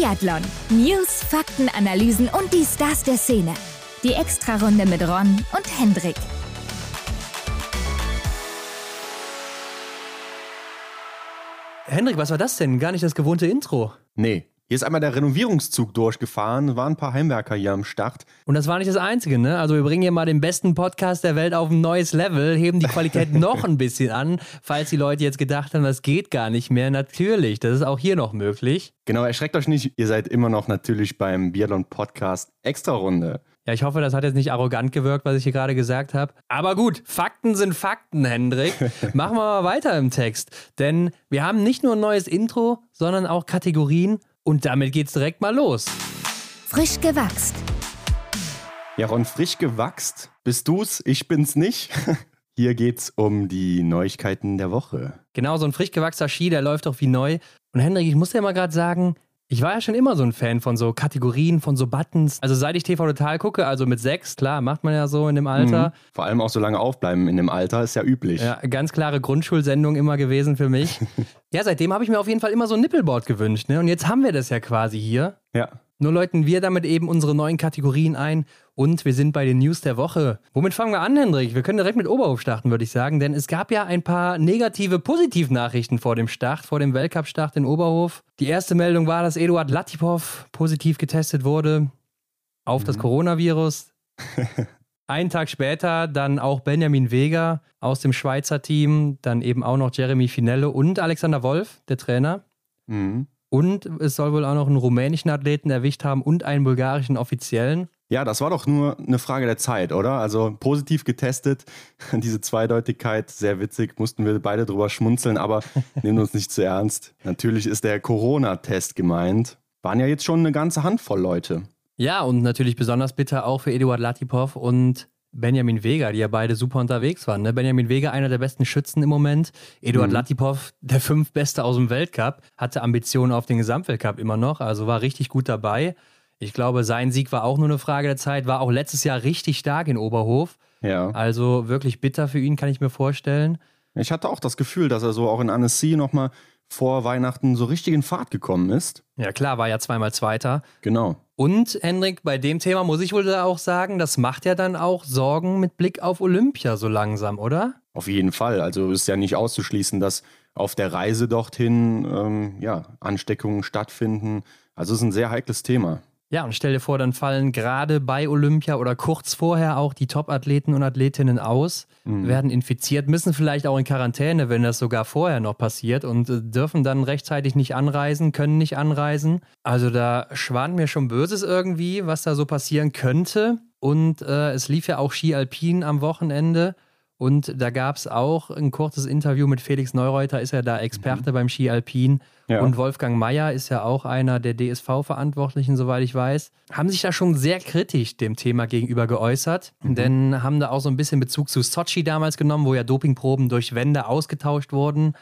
Biathlon. News, Fakten, Analysen und die Stars der Szene. Die Extrarunde mit Ron und Hendrik. Hendrik, was war das denn? Gar nicht das gewohnte Intro. Nee. Hier ist einmal der Renovierungszug durchgefahren, waren ein paar Heimwerker hier am Start. Und das war nicht das Einzige, ne? Also wir bringen hier mal den besten Podcast der Welt auf ein neues Level, heben die Qualität noch ein bisschen an, falls die Leute jetzt gedacht haben, das geht gar nicht mehr. Natürlich, das ist auch hier noch möglich. Genau, erschreckt euch nicht, ihr seid immer noch natürlich beim Biathlon Podcast Extra Runde. Ja, ich hoffe, das hat jetzt nicht arrogant gewirkt, was ich hier gerade gesagt habe. Aber gut, Fakten sind Fakten, Hendrik. Machen wir mal weiter im Text. Denn wir haben nicht nur ein neues Intro, sondern auch Kategorien. Und damit geht's direkt mal los. Frisch gewachst. Ja, Ron, frisch gewachst. Bist du's? Ich bin's nicht. Hier geht's um die Neuigkeiten der Woche. Genau, so ein frisch gewachsener Ski, der läuft doch wie neu. Und Hendrik, ich muss dir mal gerade sagen, ich war ja schon immer so ein Fan von so Kategorien, von so Buttons. Also seit ich TV Total gucke, also mit sechs, klar, macht man ja so in dem Alter. Mhm. Vor allem auch so lange aufbleiben in dem Alter, ist ja üblich. Ja, ganz klare Grundschulsendung immer gewesen für mich. ja, seitdem habe ich mir auf jeden Fall immer so ein Nippelboard gewünscht. Ne? Und jetzt haben wir das ja quasi hier. Ja. Nur läuten wir damit eben unsere neuen Kategorien ein und wir sind bei den News der Woche. Womit fangen wir an, Hendrik? Wir können direkt mit Oberhof starten, würde ich sagen, denn es gab ja ein paar negative Positivnachrichten vor dem Start, vor dem Weltcup-Start in Oberhof. Die erste Meldung war, dass Eduard Latipov positiv getestet wurde auf mhm. das Coronavirus. Einen Tag später dann auch Benjamin Weger aus dem Schweizer Team, dann eben auch noch Jeremy Finelle und Alexander Wolf, der Trainer. Mhm. Und es soll wohl auch noch einen rumänischen Athleten erwischt haben und einen bulgarischen Offiziellen. Ja, das war doch nur eine Frage der Zeit, oder? Also positiv getestet, diese Zweideutigkeit, sehr witzig, mussten wir beide drüber schmunzeln, aber nehmen uns nicht zu ernst. Natürlich ist der Corona-Test gemeint. Waren ja jetzt schon eine ganze Handvoll Leute. Ja, und natürlich besonders bitter auch für Eduard Latipov und Benjamin Vega, die ja beide super unterwegs waren. Ne? Benjamin Vega, einer der besten Schützen im Moment. Eduard mhm. Latipov, der fünf Beste aus dem Weltcup, hatte Ambitionen auf den Gesamtweltcup immer noch, also war richtig gut dabei. Ich glaube, sein Sieg war auch nur eine Frage der Zeit, war auch letztes Jahr richtig stark in Oberhof. Ja. Also wirklich bitter für ihn, kann ich mir vorstellen. Ich hatte auch das Gefühl, dass er so auch in Annecy nochmal vor Weihnachten so richtig in Fahrt gekommen ist. Ja, klar, war ja zweimal Zweiter. Genau. Und Hendrik, bei dem Thema muss ich wohl auch sagen, das macht ja dann auch Sorgen mit Blick auf Olympia so langsam, oder? Auf jeden Fall. Also ist ja nicht auszuschließen, dass auf der Reise dorthin ähm, ja, Ansteckungen stattfinden. Also es ist ein sehr heikles Thema. Ja, und stell dir vor, dann fallen gerade bei Olympia oder kurz vorher auch die Top-Athleten und Athletinnen aus, mhm. werden infiziert, müssen vielleicht auch in Quarantäne, wenn das sogar vorher noch passiert und äh, dürfen dann rechtzeitig nicht anreisen, können nicht anreisen. Also da schwant mir schon Böses irgendwie, was da so passieren könnte. Und äh, es lief ja auch Ski Alpin am Wochenende. Und da gab es auch ein kurzes Interview mit Felix Neureuter, ist ja da Experte mhm. beim Ski Alpin. Ja. Und Wolfgang Mayer ist ja auch einer der DSV-Verantwortlichen, soweit ich weiß. Haben sich da schon sehr kritisch dem Thema gegenüber geäußert, mhm. denn haben da auch so ein bisschen Bezug zu Sochi damals genommen, wo ja Dopingproben durch Wände ausgetauscht wurden.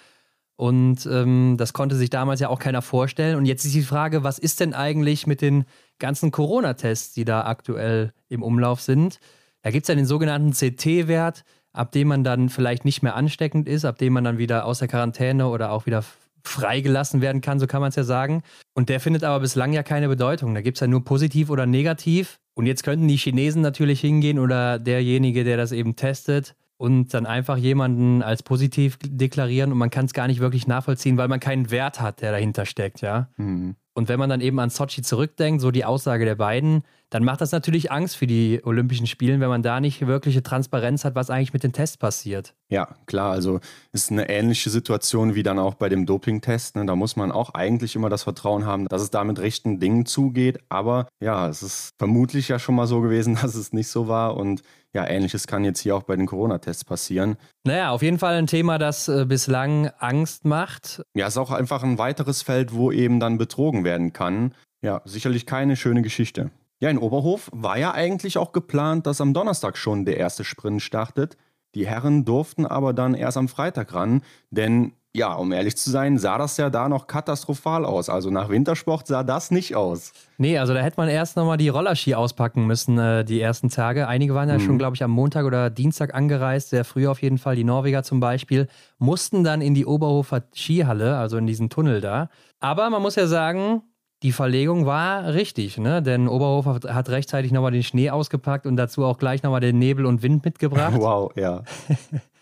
Und ähm, das konnte sich damals ja auch keiner vorstellen. Und jetzt ist die Frage, was ist denn eigentlich mit den ganzen Corona-Tests, die da aktuell im Umlauf sind? Da gibt es ja den sogenannten CT-Wert ab dem man dann vielleicht nicht mehr ansteckend ist, ab dem man dann wieder aus der Quarantäne oder auch wieder freigelassen werden kann, so kann man es ja sagen. Und der findet aber bislang ja keine Bedeutung. Da gibt es ja nur positiv oder negativ. Und jetzt könnten die Chinesen natürlich hingehen oder derjenige, der das eben testet und dann einfach jemanden als positiv deklarieren und man kann es gar nicht wirklich nachvollziehen, weil man keinen Wert hat, der dahinter steckt, ja. Mhm. Und wenn man dann eben an Sochi zurückdenkt, so die Aussage der beiden, dann macht das natürlich Angst für die Olympischen Spiele, wenn man da nicht wirkliche Transparenz hat, was eigentlich mit den Tests passiert. Ja, klar, also ist eine ähnliche Situation wie dann auch bei dem Dopingtest. Ne? Da muss man auch eigentlich immer das Vertrauen haben, dass es da mit rechten Dingen zugeht. Aber ja, es ist vermutlich ja schon mal so gewesen, dass es nicht so war. Und ja, ähnliches kann jetzt hier auch bei den Corona-Tests passieren. Naja, auf jeden Fall ein Thema, das äh, bislang Angst macht. Ja, es ist auch einfach ein weiteres Feld, wo eben dann betrogen werden kann. Ja, sicherlich keine schöne Geschichte. Ja, in Oberhof war ja eigentlich auch geplant, dass am Donnerstag schon der erste Sprint startet. Die Herren durften aber dann erst am Freitag ran, denn ja, um ehrlich zu sein, sah das ja da noch katastrophal aus. Also nach Wintersport sah das nicht aus. Nee, also da hätte man erst nochmal die Rollerski auspacken müssen, äh, die ersten Tage. Einige waren ja mhm. schon, glaube ich, am Montag oder Dienstag angereist, sehr früh auf jeden Fall. Die Norweger zum Beispiel mussten dann in die Oberhofer Skihalle, also in diesen Tunnel da. Aber man muss ja sagen, die Verlegung war richtig, ne? Denn Oberhofer hat rechtzeitig nochmal den Schnee ausgepackt und dazu auch gleich nochmal den Nebel und Wind mitgebracht. Wow, ja.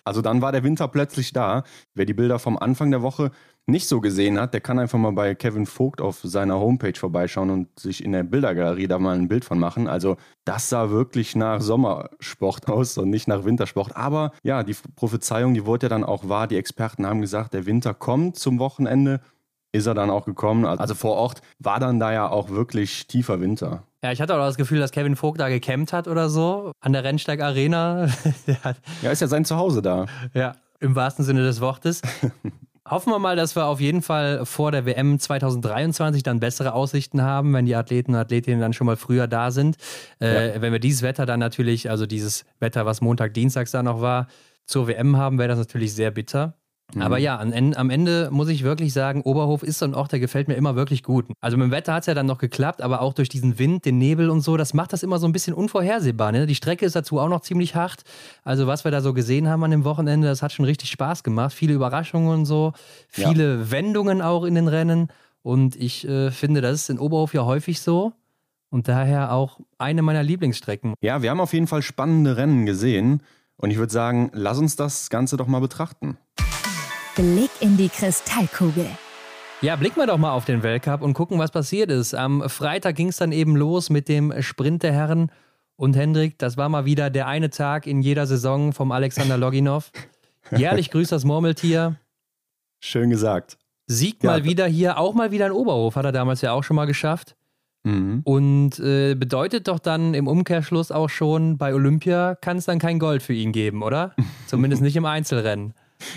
Also dann war der Winter plötzlich da. Wer die Bilder vom Anfang der Woche nicht so gesehen hat, der kann einfach mal bei Kevin Vogt auf seiner Homepage vorbeischauen und sich in der Bildergalerie da mal ein Bild von machen. Also das sah wirklich nach Sommersport aus und nicht nach Wintersport. Aber ja, die Prophezeiung, die wurde ja dann auch wahr. Die Experten haben gesagt, der Winter kommt zum Wochenende. Ist er dann auch gekommen. Also vor Ort war dann da ja auch wirklich tiefer Winter. Ja, ich hatte auch das Gefühl, dass Kevin Vogt da gecampt hat oder so an der Rennsteig Arena. ja, ist ja sein Zuhause da. Ja, im wahrsten Sinne des Wortes. Hoffen wir mal, dass wir auf jeden Fall vor der WM 2023 dann bessere Aussichten haben, wenn die Athleten und Athletinnen dann schon mal früher da sind. Äh, ja. Wenn wir dieses Wetter dann natürlich, also dieses Wetter, was Montag, Dienstags da noch war, zur WM haben, wäre das natürlich sehr bitter. Mhm. Aber ja, am, am Ende muss ich wirklich sagen, Oberhof ist so ein Ort, der gefällt mir immer wirklich gut. Also mit dem Wetter hat es ja dann noch geklappt, aber auch durch diesen Wind, den Nebel und so, das macht das immer so ein bisschen unvorhersehbar. Ne? Die Strecke ist dazu auch noch ziemlich hart. Also was wir da so gesehen haben an dem Wochenende, das hat schon richtig Spaß gemacht. Viele Überraschungen und so, viele ja. Wendungen auch in den Rennen. Und ich äh, finde, das ist in Oberhof ja häufig so. Und daher auch eine meiner Lieblingsstrecken. Ja, wir haben auf jeden Fall spannende Rennen gesehen. Und ich würde sagen, lass uns das Ganze doch mal betrachten. Blick in die Kristallkugel. Ja, blicken wir doch mal auf den Weltcup und gucken, was passiert ist. Am Freitag ging es dann eben los mit dem Sprint der Herren. Und Hendrik, das war mal wieder der eine Tag in jeder Saison vom Alexander Loginov. Jährlich grüßt das Murmeltier. Schön gesagt. Siegt ja. mal wieder hier, auch mal wieder in Oberhof, hat er damals ja auch schon mal geschafft. Mhm. Und äh, bedeutet doch dann im Umkehrschluss auch schon, bei Olympia kann es dann kein Gold für ihn geben, oder? Zumindest nicht im Einzelrennen.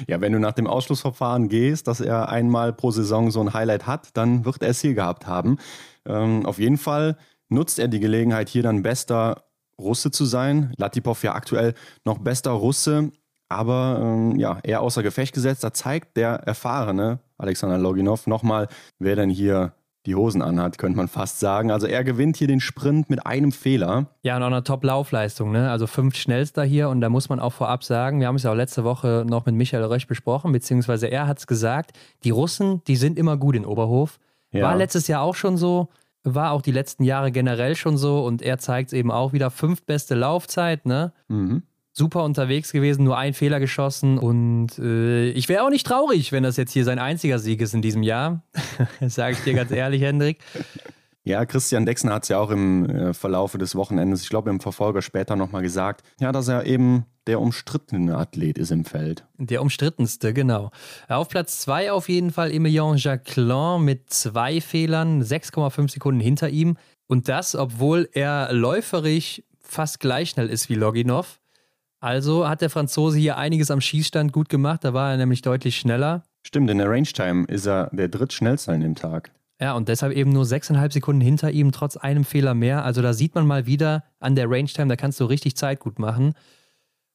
Ja, wenn du nach dem Ausschlussverfahren gehst, dass er einmal pro Saison so ein Highlight hat, dann wird er es hier gehabt haben. Ähm, auf jeden Fall nutzt er die Gelegenheit, hier dann bester Russe zu sein. Latipov ja aktuell noch bester Russe, aber ähm, ja, eher außer Gefecht gesetzt. Da zeigt der erfahrene Alexander Loginov nochmal, wer denn hier die Hosen anhat, könnte man fast sagen. Also er gewinnt hier den Sprint mit einem Fehler. Ja, und auch eine Top-Laufleistung, ne? Also fünf schnellster hier und da muss man auch vorab sagen, wir haben es ja auch letzte Woche noch mit Michael Rösch besprochen, beziehungsweise er hat es gesagt, die Russen, die sind immer gut in Oberhof. Ja. War letztes Jahr auch schon so, war auch die letzten Jahre generell schon so und er zeigt es eben auch wieder, fünf beste Laufzeit, ne? Mhm super unterwegs gewesen, nur ein Fehler geschossen und äh, ich wäre auch nicht traurig, wenn das jetzt hier sein einziger Sieg ist in diesem Jahr. Sage ich dir ganz ehrlich, Hendrik. Ja, Christian Dexner hat es ja auch im äh, Verlaufe des Wochenendes, ich glaube im Verfolger später nochmal gesagt, ja, dass er eben der umstrittene Athlet ist im Feld. Der umstrittenste, genau. Auf Platz 2 auf jeden Fall Emilien Jacquelin mit zwei Fehlern, 6,5 Sekunden hinter ihm. Und das, obwohl er läuferisch fast gleich schnell ist wie Loginov. Also hat der Franzose hier einiges am Schießstand gut gemacht, da war er nämlich deutlich schneller. Stimmt, in der Range Time ist er der drittschnellste an dem Tag. Ja, und deshalb eben nur sechseinhalb Sekunden hinter ihm, trotz einem Fehler mehr. Also da sieht man mal wieder an der Range Time, da kannst du richtig Zeit gut machen.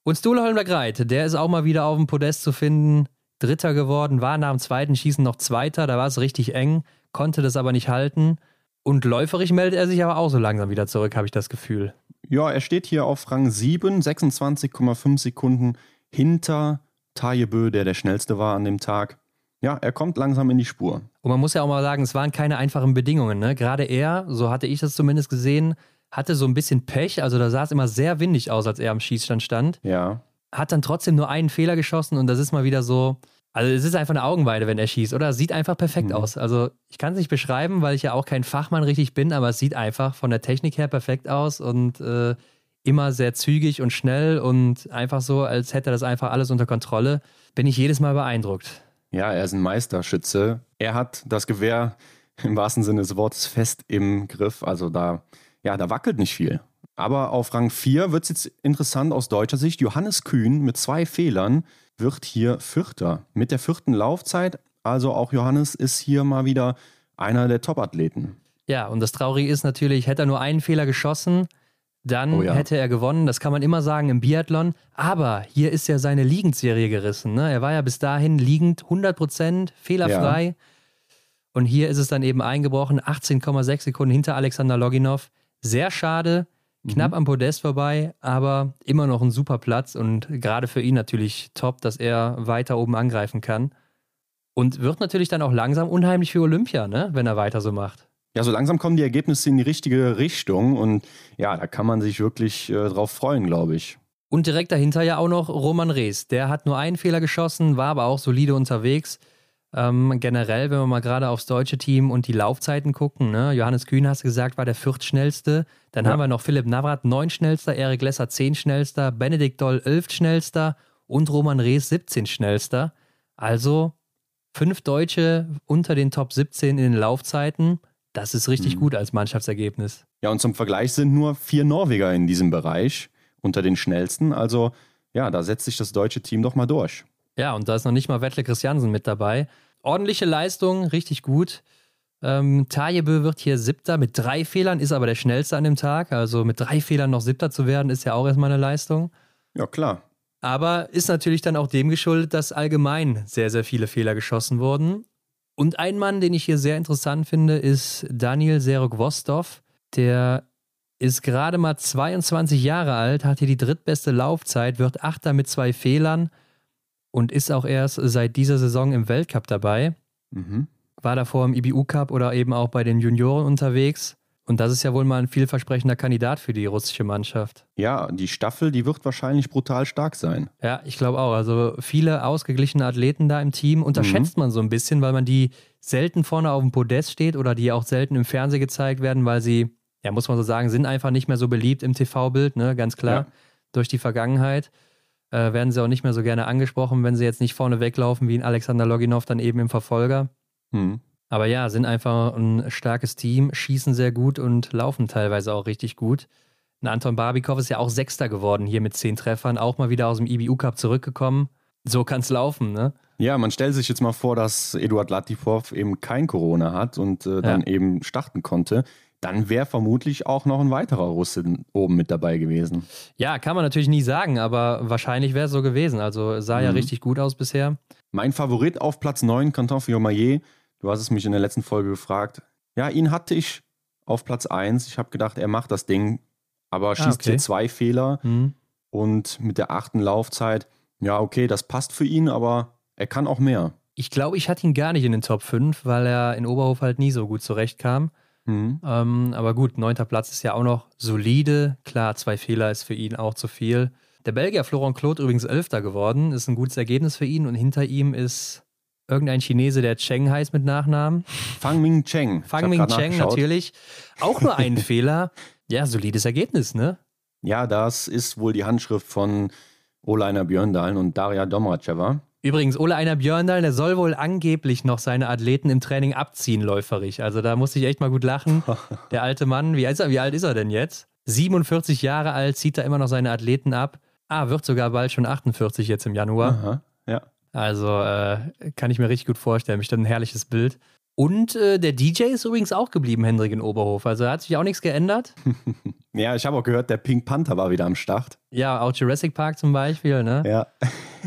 Und Stule Holmberg Reit, der ist auch mal wieder auf dem Podest zu finden. Dritter geworden, war nach dem zweiten Schießen noch Zweiter, da war es richtig eng, konnte das aber nicht halten. Und läuferisch meldet er sich aber auch so langsam wieder zurück, habe ich das Gefühl. Ja, er steht hier auf Rang 7, 26,5 Sekunden hinter Tajebö, der der schnellste war an dem Tag. Ja, er kommt langsam in die Spur. Und man muss ja auch mal sagen, es waren keine einfachen Bedingungen. Ne? Gerade er, so hatte ich das zumindest gesehen, hatte so ein bisschen Pech. Also da sah es immer sehr windig aus, als er am Schießstand stand. Ja. Hat dann trotzdem nur einen Fehler geschossen und das ist mal wieder so, also es ist einfach eine Augenweide, wenn er schießt, oder? Sieht einfach perfekt mhm. aus. Also ich kann es nicht beschreiben, weil ich ja auch kein Fachmann richtig bin, aber es sieht einfach von der Technik her perfekt aus und äh, immer sehr zügig und schnell und einfach so, als hätte er das einfach alles unter Kontrolle. Bin ich jedes Mal beeindruckt. Ja, er ist ein Meisterschütze. Er hat das Gewehr im wahrsten Sinne des Wortes fest im Griff. Also da, ja, da wackelt nicht viel. Aber auf Rang 4 wird es jetzt interessant aus deutscher Sicht. Johannes Kühn mit zwei Fehlern wird hier Vierter. Mit der vierten Laufzeit, also auch Johannes ist hier mal wieder einer der Top-Athleten. Ja, und das Traurige ist natürlich, hätte er nur einen Fehler geschossen, dann oh ja. hätte er gewonnen. Das kann man immer sagen im Biathlon. Aber hier ist ja seine Liegendserie gerissen. Ne? Er war ja bis dahin liegend 100% fehlerfrei. Ja. Und hier ist es dann eben eingebrochen, 18,6 Sekunden hinter Alexander Loginov. Sehr schade. Knapp mhm. am Podest vorbei, aber immer noch ein super Platz und gerade für ihn natürlich top, dass er weiter oben angreifen kann. Und wird natürlich dann auch langsam unheimlich für Olympia, ne? wenn er weiter so macht. Ja, so langsam kommen die Ergebnisse in die richtige Richtung und ja, da kann man sich wirklich äh, drauf freuen, glaube ich. Und direkt dahinter ja auch noch Roman Rees. Der hat nur einen Fehler geschossen, war aber auch solide unterwegs. Ähm, generell, wenn wir mal gerade aufs deutsche Team und die Laufzeiten gucken, ne? Johannes Kühn, hast du gesagt, war der viertschnellste. Dann ja. haben wir noch Philipp Navrat, neun schnellster, Erik Lesser, zehn schnellster, Benedikt Doll, elf schnellster und Roman Rees, 17 schnellster. Also fünf Deutsche unter den Top 17 in den Laufzeiten. Das ist richtig mhm. gut als Mannschaftsergebnis. Ja, und zum Vergleich sind nur vier Norweger in diesem Bereich unter den schnellsten. Also ja, da setzt sich das deutsche Team doch mal durch. Ja, und da ist noch nicht mal Wettle Christiansen mit dabei. Ordentliche Leistung, richtig gut. Ähm, Tajebö wird hier Siebter mit drei Fehlern, ist aber der schnellste an dem Tag. Also mit drei Fehlern noch Siebter zu werden, ist ja auch erstmal eine Leistung. Ja, klar. Aber ist natürlich dann auch dem geschuldet, dass allgemein sehr, sehr viele Fehler geschossen wurden. Und ein Mann, den ich hier sehr interessant finde, ist Daniel Serok-Wostov. Der ist gerade mal 22 Jahre alt, hat hier die drittbeste Laufzeit, wird Achter mit zwei Fehlern und ist auch erst seit dieser Saison im Weltcup dabei. Mhm. War davor im IBU Cup oder eben auch bei den Junioren unterwegs. Und das ist ja wohl mal ein vielversprechender Kandidat für die russische Mannschaft. Ja, die Staffel, die wird wahrscheinlich brutal stark sein. Ja, ich glaube auch. Also viele ausgeglichene Athleten da im Team unterschätzt mhm. man so ein bisschen, weil man die selten vorne auf dem Podest steht oder die auch selten im Fernsehen gezeigt werden, weil sie, ja, muss man so sagen, sind einfach nicht mehr so beliebt im TV-Bild, ne, ganz klar, ja. durch die Vergangenheit. Äh, werden sie auch nicht mehr so gerne angesprochen, wenn sie jetzt nicht vorne weglaufen wie ein Alexander Loginov dann eben im Verfolger. Mhm. Aber ja, sind einfach ein starkes Team, schießen sehr gut und laufen teilweise auch richtig gut. Und Anton Barbikov ist ja auch Sechster geworden hier mit zehn Treffern, auch mal wieder aus dem IBU Cup zurückgekommen. So kann es laufen, ne? Ja, man stellt sich jetzt mal vor, dass Eduard Latifov eben kein Corona hat und äh, dann ja. eben starten konnte. Dann wäre vermutlich auch noch ein weiterer Russe oben mit dabei gewesen. Ja, kann man natürlich nie sagen, aber wahrscheinlich wäre es so gewesen. Also sah mhm. ja richtig gut aus bisher. Mein Favorit auf Platz 9, Canton Fiomayer, Du hast es mich in der letzten Folge gefragt. Ja, ihn hatte ich auf Platz 1. Ich habe gedacht, er macht das Ding, aber ah, schießt ah, okay. hier zwei Fehler. Mhm. Und mit der achten Laufzeit, ja, okay, das passt für ihn, aber er kann auch mehr. Ich glaube, ich hatte ihn gar nicht in den Top 5, weil er in Oberhof halt nie so gut zurechtkam. Mhm. Ähm, aber gut, neunter Platz ist ja auch noch solide. Klar, zwei Fehler ist für ihn auch zu viel. Der Belgier Florent Claude übrigens Elfter geworden, ist ein gutes Ergebnis für ihn und hinter ihm ist irgendein Chinese, der Cheng heißt mit Nachnamen. Fang Ming Cheng. Fang Ming Cheng natürlich. Auch nur ein Fehler. Ja, solides Ergebnis, ne? Ja, das ist wohl die Handschrift von Oleiner Björndalen und Daria Domracheva. Übrigens, Ole Einer Björndal, der soll wohl angeblich noch seine Athleten im Training abziehen, läuferig. Also da muss ich echt mal gut lachen. Der alte Mann, wie alt, ist er, wie alt ist er denn jetzt? 47 Jahre alt, zieht er immer noch seine Athleten ab. Ah, wird sogar bald schon 48 jetzt im Januar. Aha, ja. Also äh, kann ich mir richtig gut vorstellen. Mich dann ein herrliches Bild. Und äh, der DJ ist übrigens auch geblieben, Hendrik in Oberhof. Also hat sich auch nichts geändert. ja, ich habe auch gehört, der Pink Panther war wieder am Start. Ja, auch Jurassic Park zum Beispiel, ne? Ja.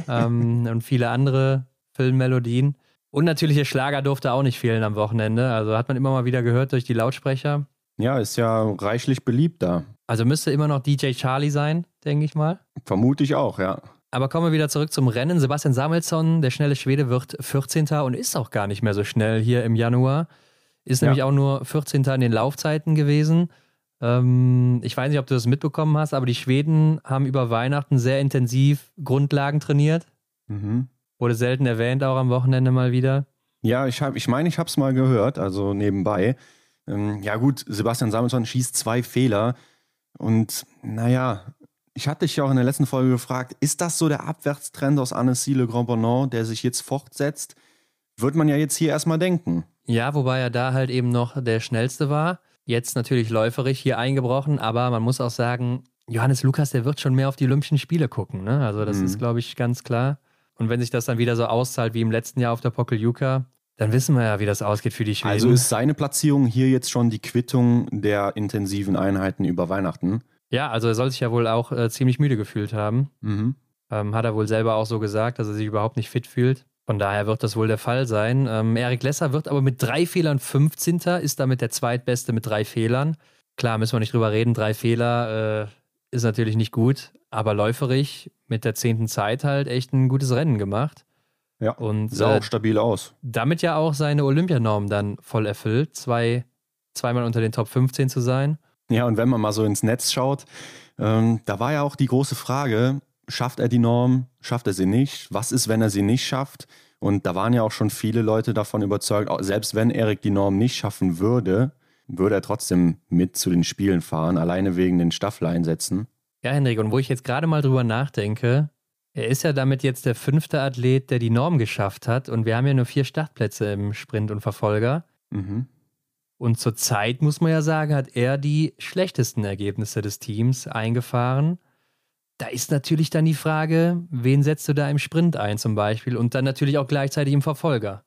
Ähm, und viele andere Filmmelodien. Und natürlich der Schlager durfte auch nicht fehlen am Wochenende. Also hat man immer mal wieder gehört durch die Lautsprecher. Ja, ist ja reichlich beliebt da. Also müsste immer noch DJ Charlie sein, denke ich mal. Vermute ich auch, ja. Aber kommen wir wieder zurück zum Rennen. Sebastian Samuelsson, der schnelle Schwede, wird 14. und ist auch gar nicht mehr so schnell hier im Januar. Ist ja. nämlich auch nur 14. in den Laufzeiten gewesen. Ähm, ich weiß nicht, ob du das mitbekommen hast, aber die Schweden haben über Weihnachten sehr intensiv Grundlagen trainiert. Mhm. Wurde selten erwähnt, auch am Wochenende mal wieder. Ja, ich, hab, ich meine, ich habe es mal gehört, also nebenbei. Ähm, ja, gut, Sebastian Samuelsson schießt zwei Fehler. Und naja, ich hatte dich ja auch in der letzten Folge gefragt, ist das so der Abwärtstrend aus Annecy Le Grand Bonnant, der sich jetzt fortsetzt? Wird man ja jetzt hier erstmal denken. Ja, wobei er da halt eben noch der schnellste war. Jetzt natürlich läuferig hier eingebrochen, aber man muss auch sagen, Johannes Lukas, der wird schon mehr auf die Olympischen Spiele gucken. Ne? Also das mhm. ist, glaube ich, ganz klar. Und wenn sich das dann wieder so auszahlt wie im letzten Jahr auf der Pokeljuka, dann wissen wir ja, wie das ausgeht für die Schweden. Also ist seine Platzierung hier jetzt schon die Quittung der intensiven Einheiten über Weihnachten? Ja, also er soll sich ja wohl auch äh, ziemlich müde gefühlt haben. Mhm. Ähm, hat er wohl selber auch so gesagt, dass er sich überhaupt nicht fit fühlt. Von daher wird das wohl der Fall sein. Ähm, Erik Lesser wird aber mit drei Fehlern 15. ist damit der zweitbeste mit drei Fehlern. Klar, müssen wir nicht drüber reden. Drei Fehler äh, ist natürlich nicht gut, aber läuferig mit der zehnten Zeit halt echt ein gutes Rennen gemacht. Ja, und sah äh, auch stabil aus. Damit ja auch seine Olympianorm dann voll erfüllt. Zwei zweimal unter den Top 15 zu sein. Ja, und wenn man mal so ins Netz schaut, ähm, da war ja auch die große Frage, schafft er die Norm, schafft er sie nicht? Was ist, wenn er sie nicht schafft? Und da waren ja auch schon viele Leute davon überzeugt, selbst wenn Erik die Norm nicht schaffen würde, würde er trotzdem mit zu den Spielen fahren, alleine wegen den Staffeleinsätzen. Ja, Henrik, und wo ich jetzt gerade mal drüber nachdenke, er ist ja damit jetzt der fünfte Athlet, der die Norm geschafft hat. Und wir haben ja nur vier Startplätze im Sprint und Verfolger. Mhm. Und zurzeit muss man ja sagen, hat er die schlechtesten Ergebnisse des Teams eingefahren. Da ist natürlich dann die Frage, wen setzt du da im Sprint ein zum Beispiel und dann natürlich auch gleichzeitig im Verfolger.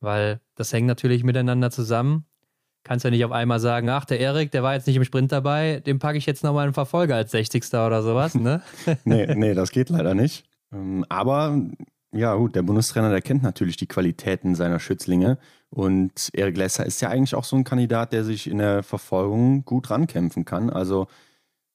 Weil das hängt natürlich miteinander zusammen. Kannst ja nicht auf einmal sagen, ach, der Erik, der war jetzt nicht im Sprint dabei, dem packe ich jetzt nochmal einen Verfolger als 60. oder sowas, ne? nee, nee, das geht leider nicht. Ähm, aber ja, gut, der Bundestrainer, der kennt natürlich die Qualitäten seiner Schützlinge. Und Erik Lesser ist ja eigentlich auch so ein Kandidat, der sich in der Verfolgung gut rankämpfen kann. Also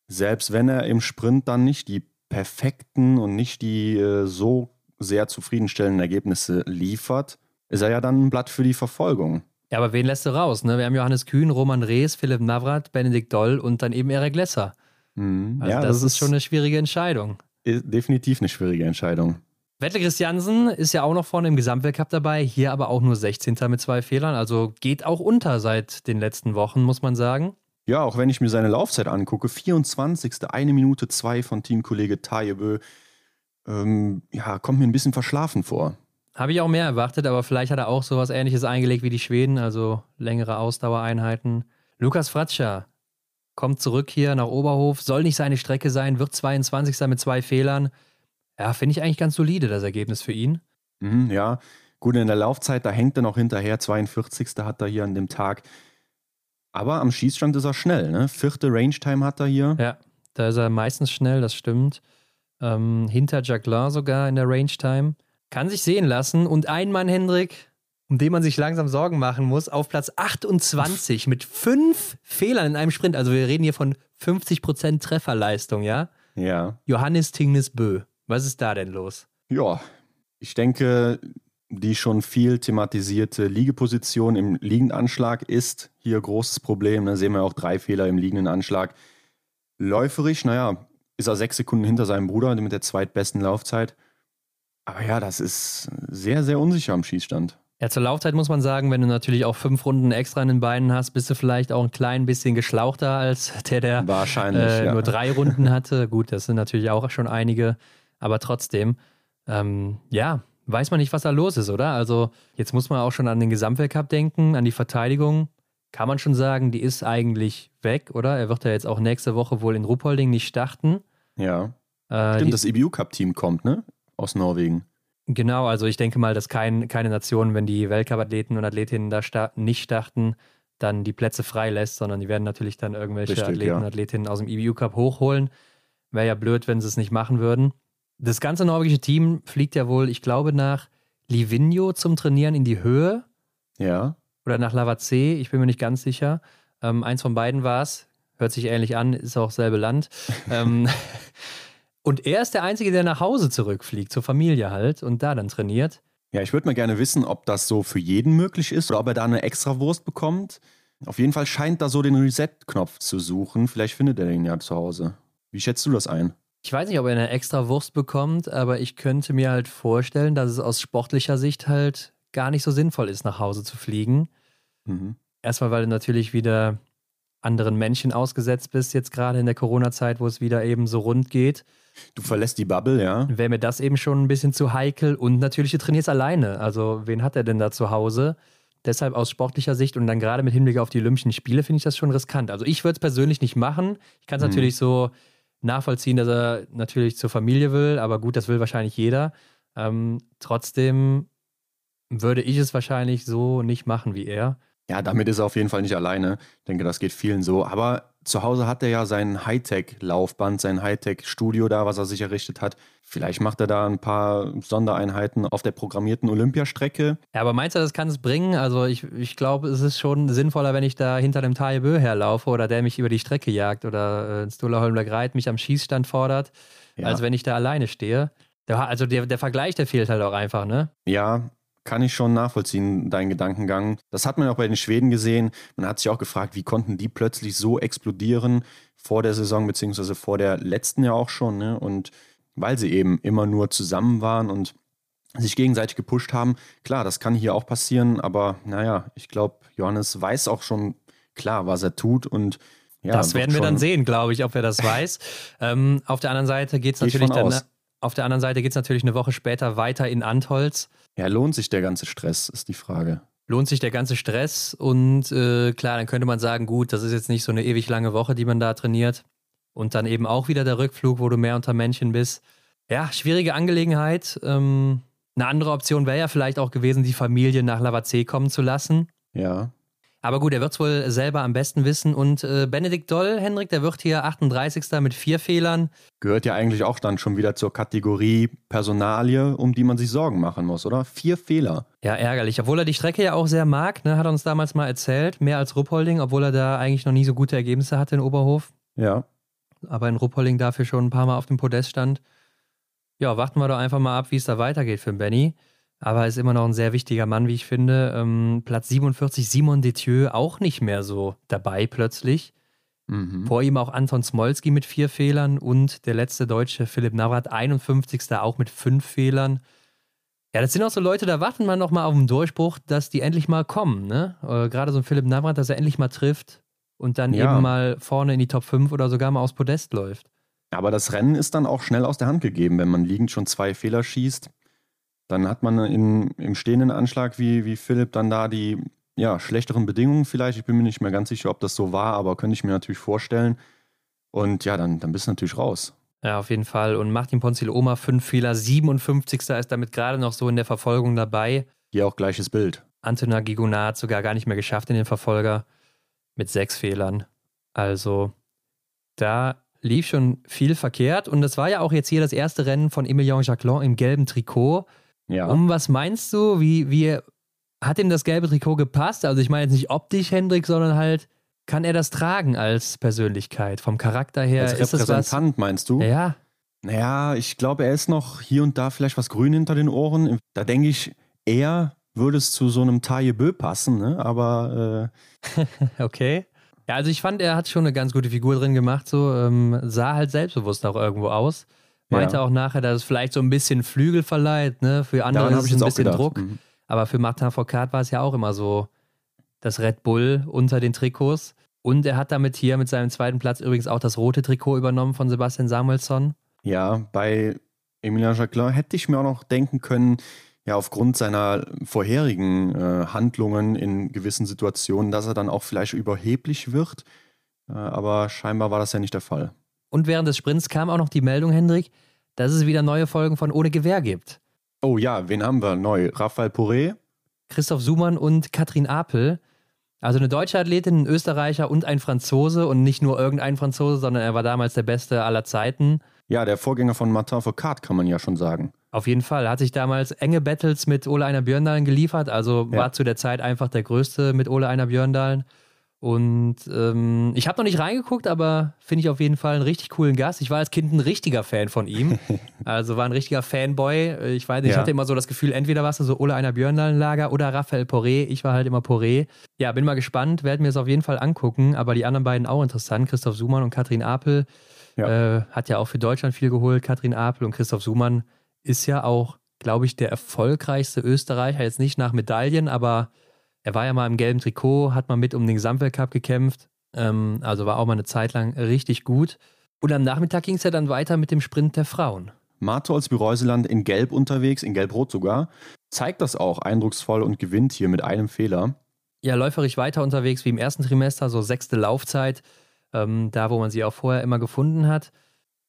selbst wenn er im Sprint dann nicht die perfekten und nicht die äh, so sehr zufriedenstellenden Ergebnisse liefert, ist er ja dann ein Blatt für die Verfolgung. Ja, aber wen lässt du raus? Ne? Wir haben Johannes Kühn, Roman Rees, Philipp Navrat, Benedikt Doll und dann eben Erik Lesser. Mhm. Also ja, das, das ist schon eine schwierige Entscheidung definitiv eine schwierige Entscheidung. Wettle Christiansen ist ja auch noch vorne im Gesamtweltcup dabei, hier aber auch nur 16. mit zwei Fehlern, also geht auch unter seit den letzten Wochen, muss man sagen. Ja, auch wenn ich mir seine Laufzeit angucke, 24. eine Minute zwei von Teamkollege Tajebö, ähm, ja, kommt mir ein bisschen verschlafen vor. Habe ich auch mehr erwartet, aber vielleicht hat er auch sowas ähnliches eingelegt wie die Schweden, also längere Ausdauereinheiten. Lukas Fratscher kommt zurück hier nach Oberhof, soll nicht seine Strecke sein, wird 22. mit zwei Fehlern. Ja, finde ich eigentlich ganz solide, das Ergebnis für ihn. Mhm, ja, gut, in der Laufzeit, da hängt er noch hinterher. 42. hat er hier an dem Tag. Aber am Schießstand ist er schnell, ne? Vierte Range-Time hat er hier. Ja, da ist er meistens schnell, das stimmt. Ähm, hinter Jacqueline sogar in der Range-Time. Kann sich sehen lassen. Und ein Mann, Hendrik, um den man sich langsam Sorgen machen muss, auf Platz 28 mit fünf Fehlern in einem Sprint. Also wir reden hier von 50% Trefferleistung, ja? Ja. Johannes Tingnes Bö. Was ist da denn los? Ja, ich denke, die schon viel thematisierte Liegeposition im liegenden Anschlag ist hier großes Problem. Da sehen wir auch drei Fehler im liegenden Anschlag. Läuferisch, naja, ist er sechs Sekunden hinter seinem Bruder mit der zweitbesten Laufzeit. Aber ja, das ist sehr, sehr unsicher am Schießstand. Ja, zur Laufzeit muss man sagen, wenn du natürlich auch fünf Runden extra in den Beinen hast, bist du vielleicht auch ein klein bisschen geschlauchter als der, der Wahrscheinlich, äh, ja. nur drei Runden hatte. Gut, das sind natürlich auch schon einige, aber trotzdem, ähm, ja, weiß man nicht, was da los ist, oder? Also jetzt muss man auch schon an den Gesamtweltcup denken, an die Verteidigung. Kann man schon sagen, die ist eigentlich weg, oder? Er wird ja jetzt auch nächste Woche wohl in Ruppolding nicht starten. Ja. Äh, Stimmt, das EBU-Cup-Team kommt, ne? Aus Norwegen. Genau, also ich denke mal, dass kein, keine Nation, wenn die Weltcup-Athleten und Athletinnen da sta nicht starten, dann die Plätze frei lässt, sondern die werden natürlich dann irgendwelche Richtig, Athleten ja. und Athletinnen aus dem EBU Cup hochholen. Wäre ja blöd, wenn sie es nicht machen würden. Das ganze norwegische Team fliegt ja wohl, ich glaube, nach Livigno zum Trainieren in die Höhe. Ja. Oder nach Lavazé, ich bin mir nicht ganz sicher. Ähm, eins von beiden war es. Hört sich ähnlich an, ist auch selbe Land. ähm, Und er ist der Einzige, der nach Hause zurückfliegt, zur Familie halt und da dann trainiert. Ja, ich würde mal gerne wissen, ob das so für jeden möglich ist oder ob er da eine extra Wurst bekommt. Auf jeden Fall scheint da so den Reset-Knopf zu suchen. Vielleicht findet er den ja zu Hause. Wie schätzt du das ein? Ich weiß nicht, ob er eine extra Wurst bekommt, aber ich könnte mir halt vorstellen, dass es aus sportlicher Sicht halt gar nicht so sinnvoll ist, nach Hause zu fliegen. Mhm. Erstmal, weil du natürlich wieder anderen Menschen ausgesetzt bist, jetzt gerade in der Corona-Zeit, wo es wieder eben so rund geht. Du verlässt die Bubble, ja. Wäre mir das eben schon ein bisschen zu heikel. Und natürlich, du trainierst alleine. Also, wen hat er denn da zu Hause? Deshalb aus sportlicher Sicht und dann gerade mit Hinblick auf die Olympischen Spiele finde ich das schon riskant. Also, ich würde es persönlich nicht machen. Ich kann es mhm. natürlich so nachvollziehen, dass er natürlich zur Familie will, aber gut, das will wahrscheinlich jeder. Ähm, trotzdem würde ich es wahrscheinlich so nicht machen wie er. Ja, damit ist er auf jeden Fall nicht alleine. Ich denke, das geht vielen so. Aber zu Hause hat er ja sein Hightech-Laufband, sein Hightech-Studio da, was er sich errichtet hat. Vielleicht macht er da ein paar Sondereinheiten auf der programmierten Olympiastrecke. Ja, aber meinst du, das kann es bringen? Also ich, ich glaube, es ist schon sinnvoller, wenn ich da hinter dem Taibö herlaufe oder der mich über die Strecke jagt oder äh, Holmler Greit mich am Schießstand fordert, ja. als wenn ich da alleine stehe. Der, also der, der Vergleich, der fehlt halt auch einfach, ne? Ja, kann ich schon nachvollziehen, deinen Gedankengang. Das hat man auch bei den Schweden gesehen. Man hat sich auch gefragt, wie konnten die plötzlich so explodieren vor der Saison, beziehungsweise vor der letzten ja auch schon. Ne? Und weil sie eben immer nur zusammen waren und sich gegenseitig gepusht haben. Klar, das kann hier auch passieren, aber naja, ich glaube, Johannes weiß auch schon klar, was er tut und ja, das werden wir dann sehen, glaube ich, ob er das weiß. ähm, auf der anderen Seite geht es natürlich dann. Aus. Auf der anderen Seite geht es natürlich eine Woche später weiter in Antholz. Ja, lohnt sich der ganze Stress, ist die Frage. Lohnt sich der ganze Stress und äh, klar, dann könnte man sagen, gut, das ist jetzt nicht so eine ewig lange Woche, die man da trainiert. Und dann eben auch wieder der Rückflug, wo du mehr unter Männchen bist. Ja, schwierige Angelegenheit. Ähm, eine andere Option wäre ja vielleicht auch gewesen, die Familie nach Lavazé kommen zu lassen. Ja. Aber gut, er wird es wohl selber am besten wissen. Und äh, Benedikt Doll, Henrik, der wird hier 38. mit vier Fehlern. Gehört ja eigentlich auch dann schon wieder zur Kategorie Personalie, um die man sich Sorgen machen muss, oder? Vier Fehler. Ja, ärgerlich. Obwohl er die Strecke ja auch sehr mag, ne, hat er uns damals mal erzählt. Mehr als Ruppolding, obwohl er da eigentlich noch nie so gute Ergebnisse hatte in Oberhof. Ja. Aber in Ruppolding dafür schon ein paar Mal auf dem Podest stand. Ja, warten wir doch einfach mal ab, wie es da weitergeht für Benny. Aber er ist immer noch ein sehr wichtiger Mann, wie ich finde. Ähm, Platz 47, Simon Detieu, auch nicht mehr so dabei plötzlich. Mhm. Vor ihm auch Anton Smolski mit vier Fehlern und der letzte Deutsche Philipp Navrat, 51. auch mit fünf Fehlern. Ja, das sind auch so Leute, da warten wir noch mal auf den Durchbruch, dass die endlich mal kommen. Ne? Äh, Gerade so ein Philipp Navrat, dass er endlich mal trifft und dann ja. eben mal vorne in die Top 5 oder sogar mal aufs Podest läuft. Aber das Rennen ist dann auch schnell aus der Hand gegeben, wenn man liegend schon zwei Fehler schießt dann hat man in, im stehenden Anschlag wie, wie Philipp dann da die ja, schlechteren Bedingungen vielleicht. Ich bin mir nicht mehr ganz sicher, ob das so war, aber könnte ich mir natürlich vorstellen. Und ja, dann, dann bist du natürlich raus. Ja, auf jeden Fall. Und Martin Ponzil Oma, fünf Fehler, 57. ist damit gerade noch so in der Verfolgung dabei. Hier auch gleiches Bild. Antona Gigonat sogar gar nicht mehr geschafft in den Verfolger mit sechs Fehlern. Also da lief schon viel verkehrt. Und es war ja auch jetzt hier das erste Rennen von Emilien Jacquelin im gelben Trikot. Ja. Um was meinst du? Wie, wie hat ihm das gelbe Trikot gepasst? Also ich meine jetzt nicht optisch, Hendrik, sondern halt, kann er das tragen als Persönlichkeit? Vom Charakter her? Als ist Repräsentant, meinst du? Ja. Naja, ich glaube, er ist noch hier und da vielleicht was grün hinter den Ohren. Da denke ich, er würde es zu so einem Taille Bö passen, ne? aber. Äh okay. Ja, also ich fand, er hat schon eine ganz gute Figur drin gemacht, so ähm, sah halt selbstbewusst auch irgendwo aus. Meinte ja. auch nachher, dass es vielleicht so ein bisschen Flügel verleiht, ne? Für andere ist es ein bisschen Druck. Mhm. Aber für Martin Foucault war es ja auch immer so das Red Bull unter den Trikots. Und er hat damit hier mit seinem zweiten Platz übrigens auch das rote Trikot übernommen von Sebastian Samuelsson. Ja, bei Emilien Jacquelin hätte ich mir auch noch denken können, ja, aufgrund seiner vorherigen äh, Handlungen in gewissen Situationen, dass er dann auch vielleicht überheblich wird. Äh, aber scheinbar war das ja nicht der Fall. Und während des Sprints kam auch noch die Meldung, Hendrik, dass es wieder neue Folgen von Ohne Gewehr gibt. Oh ja, wen haben wir neu? Raphael Poré? Christoph Sumann und Katrin Apel. Also eine deutsche Athletin, ein Österreicher und ein Franzose und nicht nur irgendein Franzose, sondern er war damals der Beste aller Zeiten. Ja, der Vorgänger von Martin Foucault, kann man ja schon sagen. Auf jeden Fall. Hat sich damals enge Battles mit Ole Einer Björndalen geliefert, also ja. war zu der Zeit einfach der Größte mit Ole Einer Björndalen. Und ähm, ich habe noch nicht reingeguckt, aber finde ich auf jeden Fall einen richtig coolen Gast. Ich war als Kind ein richtiger Fan von ihm. Also war ein richtiger Fanboy. Ich weiß nicht, ja. ich hatte immer so das Gefühl, entweder warst du so Ole einer Björnlager oder Raphael Poré. Ich war halt immer Poré. Ja, bin mal gespannt, werde mir das auf jeden Fall angucken. Aber die anderen beiden auch interessant. Christoph Sumann und Katrin Apel. Ja. Äh, hat ja auch für Deutschland viel geholt, Katrin Apel. Und Christoph Sumann ist ja auch, glaube ich, der erfolgreichste Österreicher. Jetzt nicht nach Medaillen, aber er war ja mal im gelben Trikot, hat mal mit um den Gesamtweltcup gekämpft. Ähm, also war auch mal eine Zeit lang richtig gut. Und am Nachmittag ging es ja dann weiter mit dem Sprint der Frauen. Martholz Reuseland in Gelb unterwegs, in Gelb-Rot sogar. Zeigt das auch eindrucksvoll und gewinnt hier mit einem Fehler. Ja, läuferig weiter unterwegs wie im ersten Trimester, so sechste Laufzeit, ähm, da wo man sie auch vorher immer gefunden hat.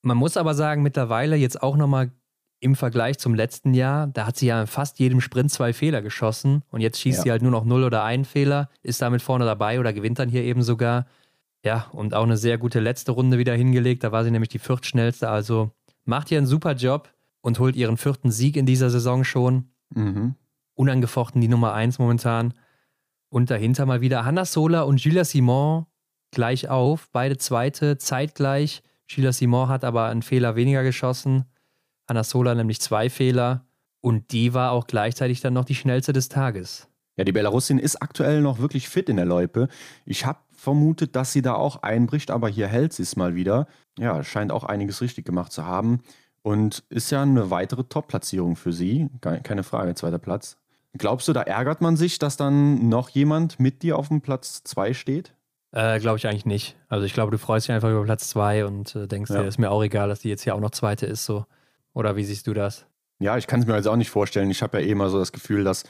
Man muss aber sagen, mittlerweile jetzt auch nochmal im Vergleich zum letzten Jahr, da hat sie ja in fast jedem Sprint zwei Fehler geschossen und jetzt schießt ja. sie halt nur noch null oder einen Fehler, ist damit vorne dabei oder gewinnt dann hier eben sogar. Ja, und auch eine sehr gute letzte Runde wieder hingelegt. Da war sie nämlich die viertschnellste. Also macht hier einen super Job und holt ihren vierten Sieg in dieser Saison schon. Mhm. Unangefochten die Nummer eins momentan. Und dahinter mal wieder Hannah Sola und Julia Simon gleich auf. Beide zweite zeitgleich. Julia Simon hat aber einen Fehler weniger geschossen. Anna Sola nämlich zwei Fehler. Und die war auch gleichzeitig dann noch die schnellste des Tages. Ja, die Belarusin ist aktuell noch wirklich fit in der Loipe. Ich habe vermutet, dass sie da auch einbricht, aber hier hält sie es mal wieder. Ja, scheint auch einiges richtig gemacht zu haben. Und ist ja eine weitere Top-Platzierung für sie. Keine Frage, zweiter Platz. Glaubst du, da ärgert man sich, dass dann noch jemand mit dir auf dem Platz 2 steht? Äh, glaube ich eigentlich nicht. Also ich glaube, du freust dich einfach über Platz 2 und äh, denkst ja. dir, ist mir auch egal, dass die jetzt hier auch noch Zweite ist. So. Oder wie siehst du das? Ja, ich kann es mir jetzt auch nicht vorstellen. Ich habe ja eh immer so das Gefühl, dass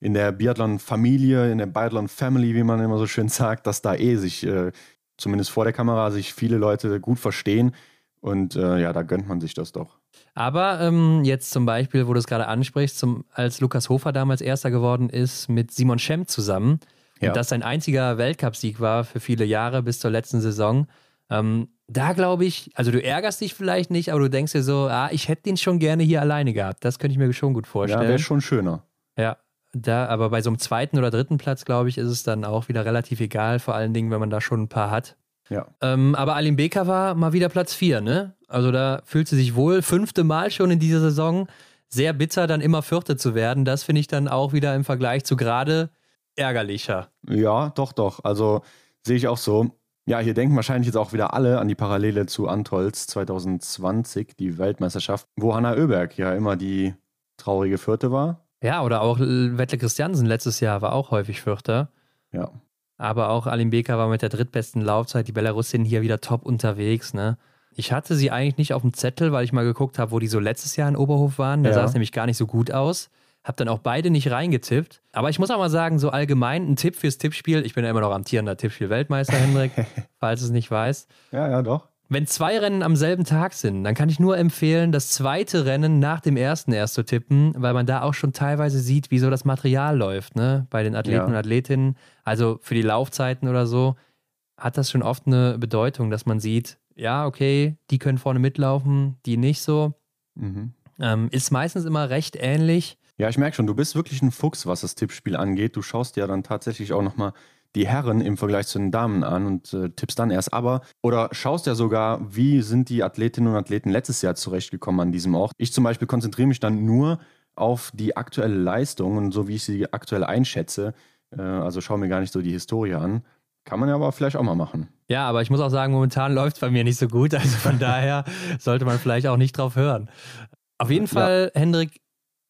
in der Biathlon-Familie, in der Biathlon-Family, wie man immer so schön sagt, dass da eh sich, äh, zumindest vor der Kamera, sich viele Leute gut verstehen. Und äh, ja, da gönnt man sich das doch. Aber ähm, jetzt zum Beispiel, wo du es gerade ansprichst, zum, als Lukas Hofer damals Erster geworden ist mit Simon Schemp zusammen, ja. und das sein einziger Weltcupsieg war für viele Jahre bis zur letzten Saison. Ähm, da glaube ich, also du ärgerst dich vielleicht nicht, aber du denkst dir so, ah, ich hätte den schon gerne hier alleine gehabt. Das könnte ich mir schon gut vorstellen. Ja, wäre schon schöner. Ja, da, aber bei so einem zweiten oder dritten Platz, glaube ich, ist es dann auch wieder relativ egal, vor allen Dingen, wenn man da schon ein paar hat. Ja. Ähm, aber Alim Beker war mal wieder Platz 4, ne? Also da fühlt sie sich wohl, fünfte Mal schon in dieser Saison. Sehr bitter, dann immer Vierte zu werden. Das finde ich dann auch wieder im Vergleich zu gerade ärgerlicher. Ja, doch, doch. Also sehe ich auch so. Ja, hier denken wahrscheinlich jetzt auch wieder alle an die Parallele zu Antolz 2020, die Weltmeisterschaft, wo Hanna Oeberg ja immer die traurige Vierte war. Ja, oder auch Wettle Christiansen letztes Jahr war auch häufig Vierter. Ja. Aber auch Alim Beker war mit der drittbesten Laufzeit. Die Belarusin hier wieder top unterwegs. Ne? Ich hatte sie eigentlich nicht auf dem Zettel, weil ich mal geguckt habe, wo die so letztes Jahr in Oberhof waren. Da ja. sah es nämlich gar nicht so gut aus. Hab dann auch beide nicht reingetippt. Aber ich muss auch mal sagen, so allgemein ein Tipp fürs Tippspiel. Ich bin ja immer noch amtierender Tippspiel-Weltmeister, Hendrik, falls es nicht weißt. Ja, ja, doch. Wenn zwei Rennen am selben Tag sind, dann kann ich nur empfehlen, das zweite Rennen nach dem ersten erst zu tippen, weil man da auch schon teilweise sieht, wie so das Material läuft, ne? Bei den Athleten ja. und Athletinnen. Also für die Laufzeiten oder so hat das schon oft eine Bedeutung, dass man sieht, ja, okay, die können vorne mitlaufen, die nicht so. Mhm. Ähm, ist meistens immer recht ähnlich. Ja, ich merke schon, du bist wirklich ein Fuchs, was das Tippspiel angeht. Du schaust ja dann tatsächlich auch nochmal die Herren im Vergleich zu den Damen an und äh, tippst dann erst. Aber, oder schaust ja sogar, wie sind die Athletinnen und Athleten letztes Jahr zurechtgekommen an diesem Ort. Ich zum Beispiel konzentriere mich dann nur auf die aktuelle Leistung und so wie ich sie aktuell einschätze. Äh, also schaue mir gar nicht so die Historie an. Kann man ja aber vielleicht auch mal machen. Ja, aber ich muss auch sagen, momentan läuft es bei mir nicht so gut. Also von daher sollte man vielleicht auch nicht drauf hören. Auf jeden Fall, ja. Hendrik,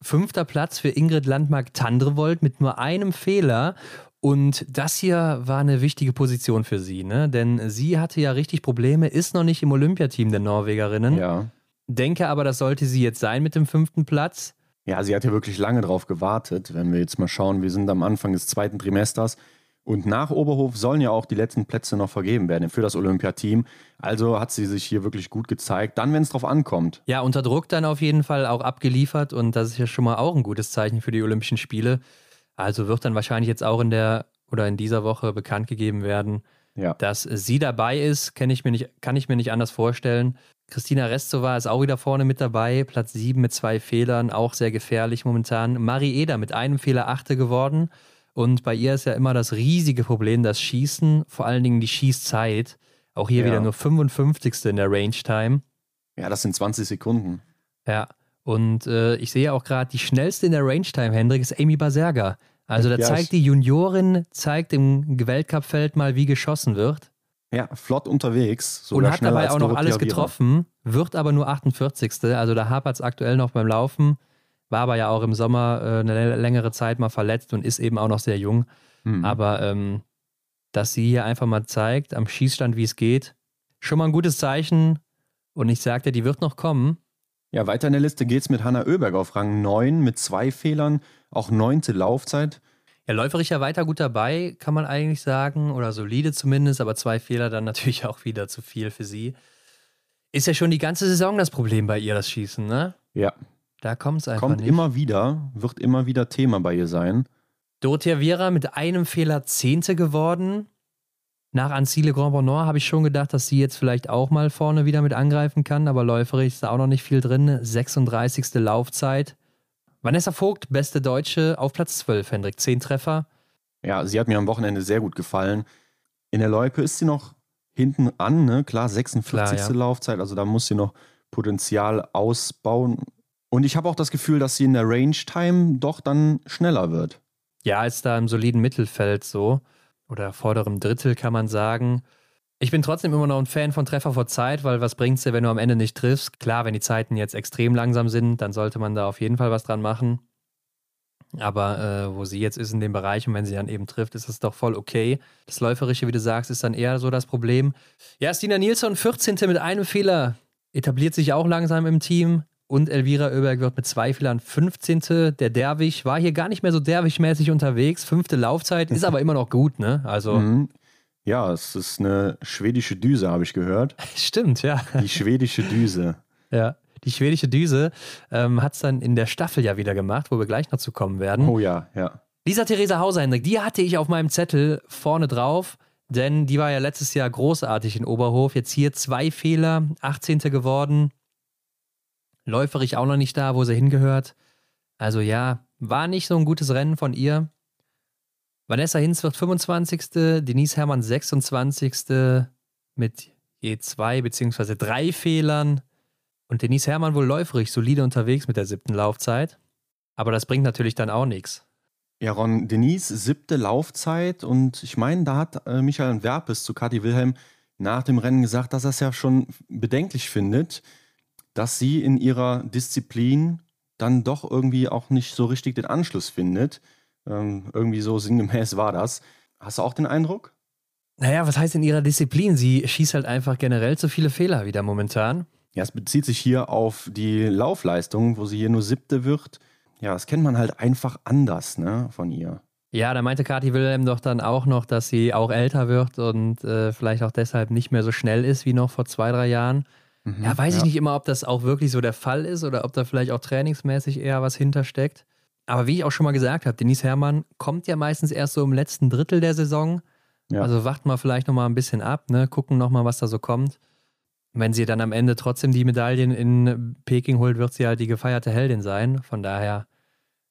fünfter Platz für Ingrid Landmark-Tandrevold mit nur einem Fehler. Und das hier war eine wichtige Position für sie, ne? Denn sie hatte ja richtig Probleme, ist noch nicht im Olympiateam der Norwegerinnen. Ja. Denke aber, das sollte sie jetzt sein mit dem fünften Platz. Ja, sie hat ja wirklich lange drauf gewartet. Wenn wir jetzt mal schauen, wir sind am Anfang des zweiten Trimesters. Und nach Oberhof sollen ja auch die letzten Plätze noch vergeben werden für das Olympiateam. Also hat sie sich hier wirklich gut gezeigt. Dann, wenn es drauf ankommt. Ja, unter Druck dann auf jeden Fall auch abgeliefert. Und das ist ja schon mal auch ein gutes Zeichen für die Olympischen Spiele. Also wird dann wahrscheinlich jetzt auch in der oder in dieser Woche bekannt gegeben werden, ja. dass sie dabei ist. Kann ich, mir nicht, kann ich mir nicht anders vorstellen. Christina Restova ist auch wieder vorne mit dabei. Platz 7 mit zwei Fehlern, auch sehr gefährlich momentan. Marie Eder mit einem Fehler Achte geworden. Und bei ihr ist ja immer das riesige Problem, das Schießen, vor allen Dingen die Schießzeit. Auch hier ja. wieder nur 55. in der Range Time. Ja, das sind 20 Sekunden. Ja, und äh, ich sehe auch gerade, die schnellste in der Range-Time, Hendrik, ist Amy Baserga. Also da ja, zeigt die Juniorin, zeigt im Weltcup-Feld mal, wie geschossen wird. Ja, flott unterwegs. Und hat dabei auch noch alles getroffen, wird aber nur 48. Also da hapert es aktuell noch beim Laufen. War aber ja auch im Sommer äh, eine längere Zeit mal verletzt und ist eben auch noch sehr jung. Mhm. Aber ähm, dass sie hier einfach mal zeigt, am Schießstand, wie es geht, schon mal ein gutes Zeichen. Und ich sagte, die wird noch kommen. Ja, weiter in der Liste geht es mit Hanna Oeberg auf Rang 9 mit zwei Fehlern, auch neunte Laufzeit. Ja, läuferisch ja weiter gut dabei, kann man eigentlich sagen, oder solide zumindest, aber zwei Fehler dann natürlich auch wieder zu viel für sie. Ist ja schon die ganze Saison das Problem bei ihr, das Schießen, ne? Ja. Da kommt es einfach Kommt nicht. immer wieder, wird immer wieder Thema bei ihr sein. Dorothea Viera mit einem Fehler Zehnte geworden. Nach Ancile Grand Bonheur habe ich schon gedacht, dass sie jetzt vielleicht auch mal vorne wieder mit angreifen kann, aber läuferisch ist da auch noch nicht viel drin. 36. Laufzeit. Vanessa Vogt, beste Deutsche, auf Platz 12, Hendrik. 10 Treffer. Ja, sie hat mir am Wochenende sehr gut gefallen. In der Loipe ist sie noch hinten an, ne? Klar, 46. Klar, ja. Laufzeit, also da muss sie noch Potenzial ausbauen. Und ich habe auch das Gefühl, dass sie in der Range-Time doch dann schneller wird. Ja, ist da im soliden Mittelfeld so. Oder vorderem Drittel kann man sagen. Ich bin trotzdem immer noch ein Fan von Treffer vor Zeit, weil was bringt's dir, wenn du am Ende nicht triffst? Klar, wenn die Zeiten jetzt extrem langsam sind, dann sollte man da auf jeden Fall was dran machen. Aber äh, wo sie jetzt ist in dem Bereich und wenn sie dann eben trifft, ist das doch voll okay. Das Läuferische, wie du sagst, ist dann eher so das Problem. Ja, Stina Nilsson, 14. mit einem Fehler, etabliert sich auch langsam im Team. Und Elvira Oeberg wird mit zwei Fehlern 15. Der Derwig war hier gar nicht mehr so derwig-mäßig unterwegs. Fünfte Laufzeit, ist aber immer noch gut, ne? Also. Mhm. Ja, es ist eine schwedische Düse, habe ich gehört. Stimmt, ja. Die schwedische Düse. ja die schwedische Düse, ähm, hat es dann in der Staffel ja wieder gemacht, wo wir gleich noch zu kommen werden. Oh ja, ja. Lisa Theresa Hauser-Hendrik, die hatte ich auf meinem Zettel vorne drauf, denn die war ja letztes Jahr großartig in Oberhof. Jetzt hier zwei Fehler, 18. geworden. Läuferig auch noch nicht da, wo sie hingehört. Also ja, war nicht so ein gutes Rennen von ihr. Vanessa Hinz wird 25. Denise Herrmann 26. mit je zwei beziehungsweise drei Fehlern. Und Denise Herrmann wohl läuferig solide unterwegs mit der siebten Laufzeit. Aber das bringt natürlich dann auch nichts. Ja, Ron, Denise siebte Laufzeit und ich meine, da hat äh, Michael Werpes zu Kathi Wilhelm nach dem Rennen gesagt, dass er es ja schon bedenklich findet, dass sie in ihrer Disziplin dann doch irgendwie auch nicht so richtig den Anschluss findet. Ähm, irgendwie so sinngemäß war das. Hast du auch den Eindruck? Naja, was heißt in ihrer Disziplin? Sie schießt halt einfach generell zu viele Fehler wieder momentan. Ja, es bezieht sich hier auf die Laufleistung, wo sie hier nur siebte wird. Ja, das kennt man halt einfach anders ne, von ihr. Ja, da meinte Kathi Wilhelm doch dann auch noch, dass sie auch älter wird und äh, vielleicht auch deshalb nicht mehr so schnell ist wie noch vor zwei, drei Jahren. Mhm, ja, weiß ja. ich nicht immer, ob das auch wirklich so der Fall ist oder ob da vielleicht auch trainingsmäßig eher was hintersteckt. Aber wie ich auch schon mal gesagt habe, Denise Herrmann kommt ja meistens erst so im letzten Drittel der Saison. Ja. Also wacht mal vielleicht noch mal ein bisschen ab, ne? gucken noch mal, was da so kommt wenn sie dann am Ende trotzdem die Medaillen in Peking holt, wird sie halt die gefeierte Heldin sein. Von daher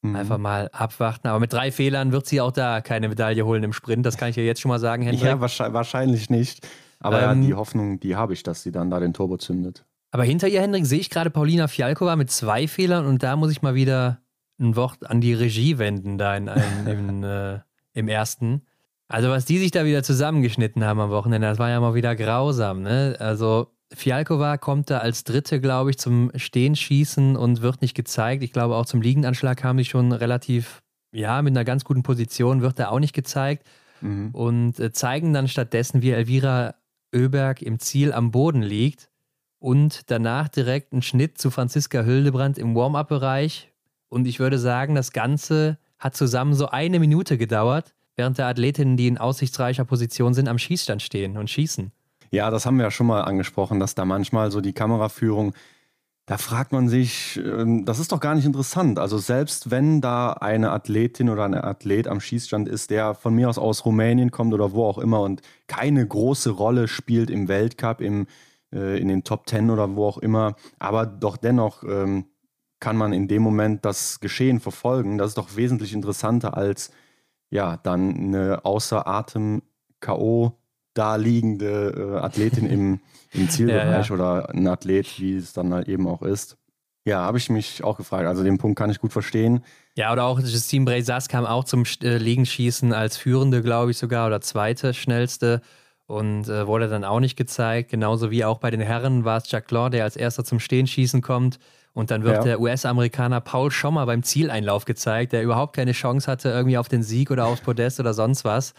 mhm. einfach mal abwarten. Aber mit drei Fehlern wird sie auch da keine Medaille holen im Sprint. Das kann ich ja jetzt schon mal sagen, Hendrik. Ja, wahrscheinlich nicht. Aber ähm, ja, die Hoffnung, die habe ich, dass sie dann da den Turbo zündet. Aber hinter ihr, Hendrik, sehe ich gerade Paulina Fialkova mit zwei Fehlern und da muss ich mal wieder ein Wort an die Regie wenden, da in, in, in äh, im ersten. Also, was die sich da wieder zusammengeschnitten haben am Wochenende, das war ja mal wieder grausam, ne? Also, Fialkova kommt da als Dritte, glaube ich, zum Stehenschießen und wird nicht gezeigt. Ich glaube, auch zum Liegendanschlag kam sie schon relativ, ja, mit einer ganz guten Position, wird da auch nicht gezeigt. Mhm. Und äh, zeigen dann stattdessen, wie Elvira Oeberg im Ziel am Boden liegt und danach direkt einen Schnitt zu Franziska Hildebrand im Warm-up-Bereich. Und ich würde sagen, das Ganze hat zusammen so eine Minute gedauert, während der Athletinnen, die in aussichtsreicher Position sind, am Schießstand stehen und schießen. Ja, das haben wir ja schon mal angesprochen, dass da manchmal so die Kameraführung, da fragt man sich, ähm, das ist doch gar nicht interessant. Also selbst wenn da eine Athletin oder ein Athlet am Schießstand ist, der von mir aus aus Rumänien kommt oder wo auch immer und keine große Rolle spielt im Weltcup, im, äh, in den Top Ten oder wo auch immer, aber doch dennoch ähm, kann man in dem Moment das Geschehen verfolgen. Das ist doch wesentlich interessanter als ja dann eine außer Atem K.O da liegende äh, Athletin im, im Zielbereich ja, ja. oder ein Athlet, wie es dann halt eben auch ist. Ja, habe ich mich auch gefragt. Also den Punkt kann ich gut verstehen. Ja, oder auch Justine Breisas kam auch zum äh, Liegenschießen als Führende, glaube ich sogar, oder zweite schnellste und äh, wurde dann auch nicht gezeigt. Genauso wie auch bei den Herren war es Jacques Law, der als erster zum Stehenschießen kommt. Und dann wird ja. der US-Amerikaner Paul Schommer beim Zieleinlauf gezeigt, der überhaupt keine Chance hatte, irgendwie auf den Sieg oder aufs Podest oder sonst was.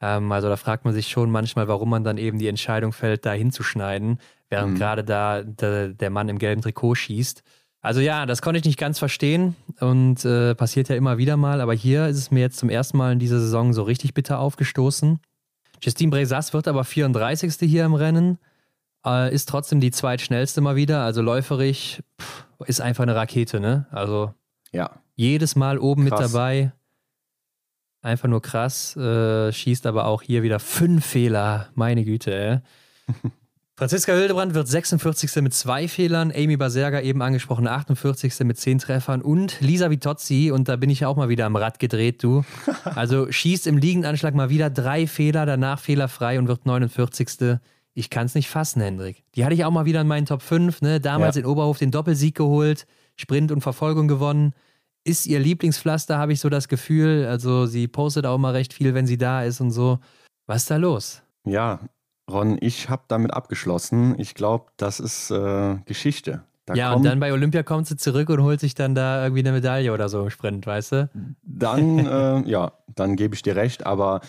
Ähm, also da fragt man sich schon manchmal, warum man dann eben die Entscheidung fällt, da hinzuschneiden, während mhm. gerade da der, der Mann im gelben Trikot schießt. Also ja, das konnte ich nicht ganz verstehen und äh, passiert ja immer wieder mal, aber hier ist es mir jetzt zum ersten Mal in dieser Saison so richtig bitter aufgestoßen. Justine Bresas wird aber 34. hier im Rennen, äh, ist trotzdem die zweitschnellste mal wieder, also läuferig pff, ist einfach eine Rakete, ne? Also ja. jedes Mal oben Krass. mit dabei. Einfach nur krass. Äh, schießt aber auch hier wieder fünf Fehler. Meine Güte, ey. Franziska Hildebrand wird 46. mit zwei Fehlern, Amy Baserga eben angesprochen 48. mit zehn Treffern und Lisa Vitozzi, und da bin ich auch mal wieder am Rad gedreht, du. Also schießt im Liegendanschlag mal wieder drei Fehler, danach fehlerfrei und wird 49. Ich kann es nicht fassen, Hendrik. Die hatte ich auch mal wieder in meinen Top 5, ne? Damals ja. in Oberhof den Doppelsieg geholt. Sprint und Verfolgung gewonnen. Ist ihr Lieblingspflaster, habe ich so das Gefühl. Also sie postet auch immer recht viel, wenn sie da ist und so. Was ist da los? Ja, Ron, ich habe damit abgeschlossen. Ich glaube, das ist äh, Geschichte. Da ja, und dann bei Olympia kommt sie zurück und holt sich dann da irgendwie eine Medaille oder so im Sprint, weißt du? Dann, äh, ja, dann gebe ich dir recht, aber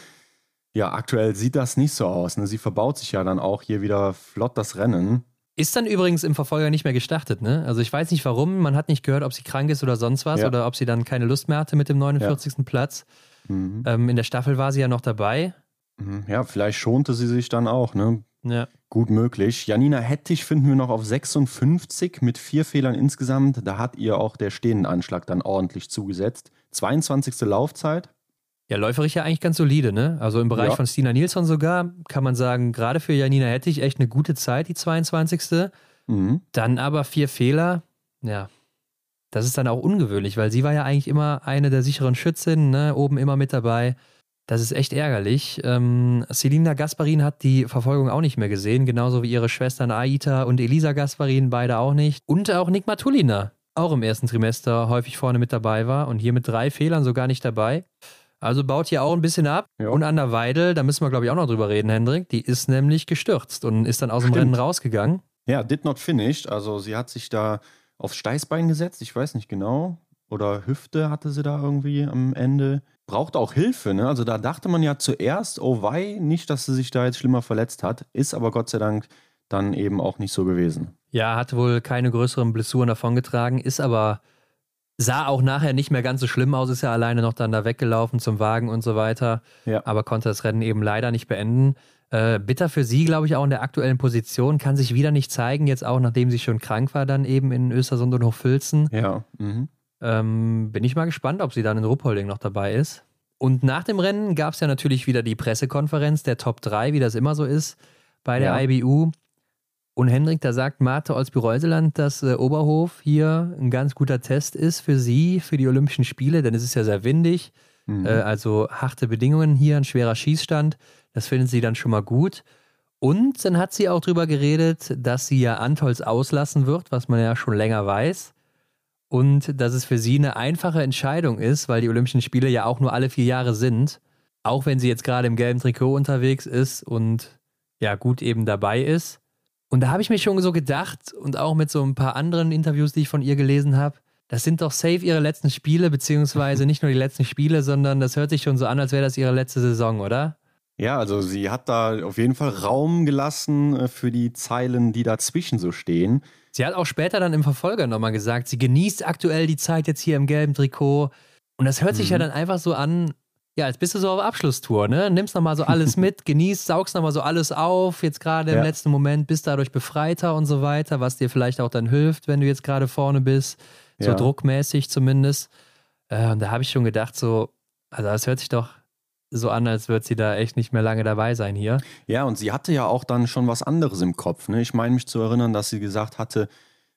ja, aktuell sieht das nicht so aus. Ne? Sie verbaut sich ja dann auch hier wieder flott das Rennen. Ist dann übrigens im Verfolger nicht mehr gestartet, ne? Also ich weiß nicht warum, man hat nicht gehört, ob sie krank ist oder sonst was ja. oder ob sie dann keine Lust mehr hatte mit dem 49. Ja. Platz. Mhm. Ähm, in der Staffel war sie ja noch dabei. Mhm. Ja, vielleicht schonte sie sich dann auch, ne? Ja. Gut möglich. Janina Hettich finden wir noch auf 56 mit vier Fehlern insgesamt. Da hat ihr auch der Stehendenanschlag dann ordentlich zugesetzt. 22. Laufzeit. Ja, läuferisch ja eigentlich ganz solide, ne? Also im Bereich ja. von Stina Nilsson sogar kann man sagen, gerade für Janina Hettich echt eine gute Zeit, die 22. Mhm. Dann aber vier Fehler. Ja, das ist dann auch ungewöhnlich, weil sie war ja eigentlich immer eine der sicheren Schützinnen, ne? Oben immer mit dabei. Das ist echt ärgerlich. Ähm, Selina Gasparin hat die Verfolgung auch nicht mehr gesehen, genauso wie ihre Schwestern Aita und Elisa Gasparin, beide auch nicht. Und auch Nick Matulina, auch im ersten Trimester häufig vorne mit dabei war und hier mit drei Fehlern sogar nicht dabei. Also baut hier auch ein bisschen ab. Ja. Und an der Weidel, da müssen wir, glaube ich, auch noch drüber reden, Hendrik. Die ist nämlich gestürzt und ist dann aus dem Rennen rausgegangen. Ja, did not finished. Also sie hat sich da aufs Steißbein gesetzt, ich weiß nicht genau. Oder Hüfte hatte sie da irgendwie am Ende braucht auch Hilfe. Ne? Also da dachte man ja zuerst, oh wei, nicht, dass sie sich da jetzt schlimmer verletzt hat, ist aber Gott sei Dank dann eben auch nicht so gewesen. Ja, hat wohl keine größeren Blessuren davongetragen, ist aber sah auch nachher nicht mehr ganz so schlimm aus, ist ja alleine noch dann da weggelaufen zum Wagen und so weiter, ja. aber konnte das Rennen eben leider nicht beenden. Äh, bitter für sie, glaube ich, auch in der aktuellen Position, kann sich wieder nicht zeigen, jetzt auch nachdem sie schon krank war, dann eben in Östersund und Hochfilzen. Ja. Mhm. Ähm, bin ich mal gespannt, ob sie dann in Ruppolding noch dabei ist. Und nach dem Rennen gab es ja natürlich wieder die Pressekonferenz der Top 3, wie das immer so ist bei der ja. IBU. Und Hendrik, da sagt Marte Olsby-Reuseland, dass äh, Oberhof hier ein ganz guter Test ist für sie, für die Olympischen Spiele, denn es ist ja sehr windig. Mhm. Äh, also harte Bedingungen hier, ein schwerer Schießstand. Das findet sie dann schon mal gut. Und dann hat sie auch darüber geredet, dass sie ja Antols auslassen wird, was man ja schon länger weiß und dass es für sie eine einfache Entscheidung ist, weil die Olympischen Spiele ja auch nur alle vier Jahre sind, auch wenn sie jetzt gerade im gelben Trikot unterwegs ist und ja gut eben dabei ist. Und da habe ich mir schon so gedacht und auch mit so ein paar anderen Interviews, die ich von ihr gelesen habe, das sind doch safe ihre letzten Spiele, beziehungsweise nicht nur die letzten Spiele, sondern das hört sich schon so an, als wäre das ihre letzte Saison, oder? Ja, also sie hat da auf jeden Fall Raum gelassen äh, für die Zeilen, die dazwischen so stehen. Sie hat auch später dann im Verfolger nochmal gesagt, sie genießt aktuell die Zeit jetzt hier im gelben Trikot. Und das hört sich ja mhm. dann einfach so an, ja, als bist du so auf Abschlusstour, ne? Nimmst nochmal so alles mit, genießt, saugst nochmal so alles auf, jetzt gerade im ja. letzten Moment, bist dadurch befreiter und so weiter, was dir vielleicht auch dann hilft, wenn du jetzt gerade vorne bist, so ja. druckmäßig zumindest. Äh, und da habe ich schon gedacht, so, also das hört sich doch so an, als würde sie da echt nicht mehr lange dabei sein hier. Ja, und sie hatte ja auch dann schon was anderes im Kopf. Ne? Ich meine mich zu erinnern, dass sie gesagt hatte,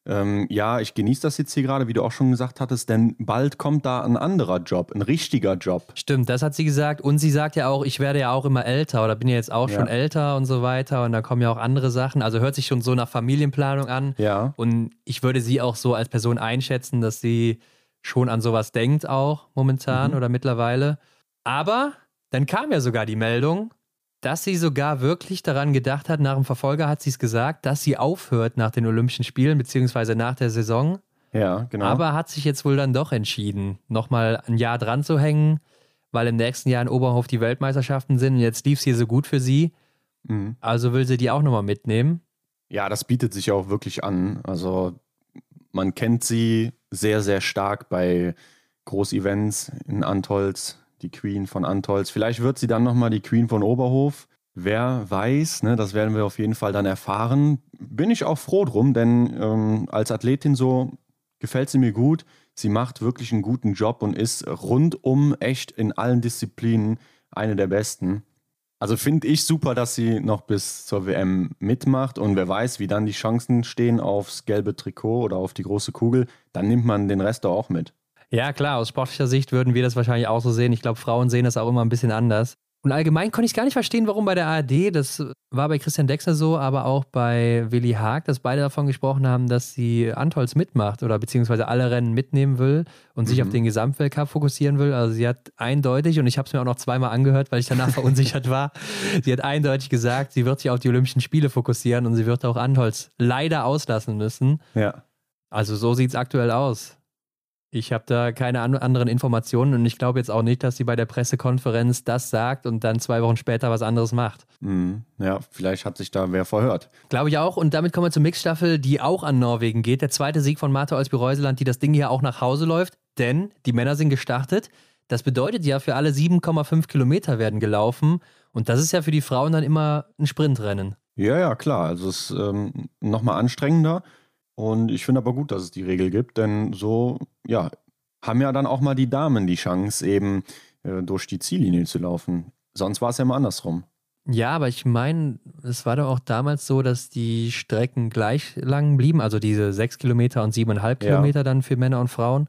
ähm, ja, ich genieße das jetzt hier gerade, wie du auch schon gesagt hattest, denn bald kommt da ein anderer Job, ein richtiger Job. Stimmt, das hat sie gesagt. Und sie sagt ja auch, ich werde ja auch immer älter oder bin ja jetzt auch ja. schon älter und so weiter. Und da kommen ja auch andere Sachen. Also hört sich schon so nach Familienplanung an. Ja. Und ich würde sie auch so als Person einschätzen, dass sie schon an sowas denkt, auch momentan mhm. oder mittlerweile. Aber dann kam ja sogar die Meldung, dass sie sogar wirklich daran gedacht hat, nach dem Verfolger hat sie es gesagt, dass sie aufhört nach den Olympischen Spielen, beziehungsweise nach der Saison. Ja, genau. Aber hat sich jetzt wohl dann doch entschieden, nochmal ein Jahr dran zu hängen, weil im nächsten Jahr in Oberhof die Weltmeisterschaften sind und jetzt lief es hier so gut für sie. Mhm. Also will sie die auch nochmal mitnehmen. Ja, das bietet sich auch wirklich an. Also man kennt sie sehr, sehr stark bei Großevents in Antolz die Queen von Antolz. Vielleicht wird sie dann nochmal die Queen von Oberhof. Wer weiß, ne, das werden wir auf jeden Fall dann erfahren. Bin ich auch froh drum, denn ähm, als Athletin so gefällt sie mir gut. Sie macht wirklich einen guten Job und ist rundum echt in allen Disziplinen eine der besten. Also finde ich super, dass sie noch bis zur WM mitmacht und wer weiß, wie dann die Chancen stehen aufs gelbe Trikot oder auf die große Kugel, dann nimmt man den Rest auch mit. Ja, klar, aus sportlicher Sicht würden wir das wahrscheinlich auch so sehen. Ich glaube, Frauen sehen das auch immer ein bisschen anders. Und allgemein konnte ich gar nicht verstehen, warum bei der ARD, das war bei Christian Dexter so, aber auch bei Willi Haag, dass beide davon gesprochen haben, dass sie Antolz mitmacht oder beziehungsweise alle Rennen mitnehmen will und mhm. sich auf mhm. den Gesamtweltcup fokussieren will. Also sie hat eindeutig, und ich habe es mir auch noch zweimal angehört, weil ich danach verunsichert war, sie hat eindeutig gesagt, sie wird sich auf die Olympischen Spiele fokussieren und sie wird auch Antolz leider auslassen müssen. Ja. Also so sieht es aktuell aus. Ich habe da keine an anderen Informationen und ich glaube jetzt auch nicht, dass sie bei der Pressekonferenz das sagt und dann zwei Wochen später was anderes macht. Mhm. Ja, vielleicht hat sich da wer verhört. Glaube ich auch. Und damit kommen wir zur Mixstaffel, die auch an Norwegen geht. Der zweite Sieg von Martha Olsby-Reuseland, die das Ding hier auch nach Hause läuft, denn die Männer sind gestartet. Das bedeutet ja, für alle 7,5 Kilometer werden gelaufen. Und das ist ja für die Frauen dann immer ein Sprintrennen. Ja, ja, klar. Also es ist ähm, nochmal anstrengender. Und ich finde aber gut, dass es die Regel gibt, denn so, ja, haben ja dann auch mal die Damen die Chance, eben äh, durch die Ziellinie zu laufen. Sonst war es ja immer andersrum. Ja, aber ich meine, es war doch auch damals so, dass die Strecken gleich lang blieben, also diese sechs Kilometer und siebeneinhalb ja. Kilometer dann für Männer und Frauen.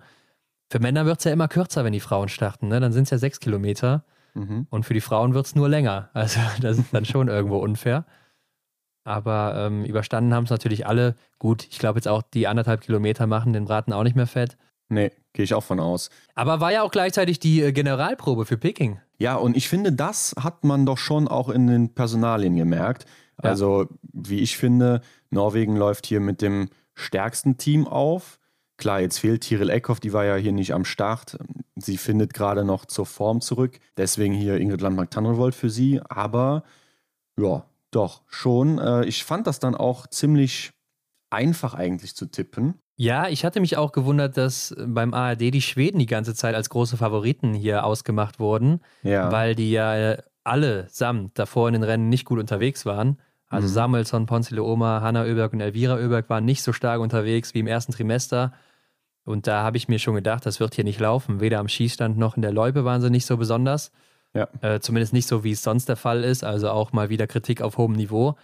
Für Männer wird es ja immer kürzer, wenn die Frauen starten, ne? Dann sind es ja sechs Kilometer. Mhm. Und für die Frauen wird es nur länger. Also das ist dann schon irgendwo unfair. Aber ähm, überstanden haben es natürlich alle. Gut, ich glaube jetzt auch die anderthalb Kilometer machen den Braten auch nicht mehr fett. Nee, gehe ich auch von aus. Aber war ja auch gleichzeitig die äh, Generalprobe für Peking. Ja, und ich finde, das hat man doch schon auch in den Personalien gemerkt. Ja. Also, wie ich finde, Norwegen läuft hier mit dem stärksten Team auf. Klar, jetzt fehlt Tiril Eckhoff, die war ja hier nicht am Start. Sie findet gerade noch zur Form zurück. Deswegen hier Ingrid Landmark-Tannrevold für sie. Aber ja, doch, schon. Äh, ich fand das dann auch ziemlich einfach eigentlich zu tippen. Ja, ich hatte mich auch gewundert, dass beim ARD die Schweden die ganze Zeit als große Favoriten hier ausgemacht wurden, ja. weil die ja alle samt davor in den Rennen nicht gut unterwegs waren. Also mhm. Samuelsson, Ponzile Oma, Hanna Oeberg und Elvira Oeberg waren nicht so stark unterwegs wie im ersten Trimester. Und da habe ich mir schon gedacht, das wird hier nicht laufen. Weder am Schießstand noch in der Loipe waren sie nicht so besonders. Ja. Äh, zumindest nicht so, wie es sonst der Fall ist. Also auch mal wieder Kritik auf hohem Niveau.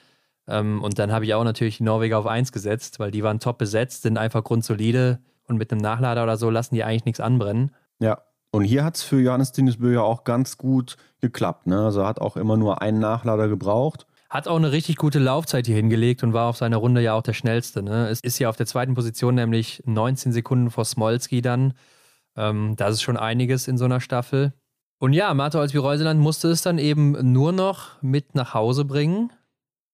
Ähm, und dann habe ich auch natürlich die Norweger auf 1 gesetzt, weil die waren top besetzt, sind einfach grundsolide und mit einem Nachlader oder so lassen die eigentlich nichts anbrennen. Ja. Und hier hat es für Johannes Tinnesbö ja auch ganz gut geklappt. Ne? Also hat auch immer nur einen Nachlader gebraucht. Hat auch eine richtig gute Laufzeit hier hingelegt und war auf seiner Runde ja auch der schnellste. Ne? Es ist ja auf der zweiten Position, nämlich 19 Sekunden vor Smolski dann. Ähm, das ist schon einiges in so einer Staffel. Und ja, Martha Olsby-Reuseland musste es dann eben nur noch mit nach Hause bringen.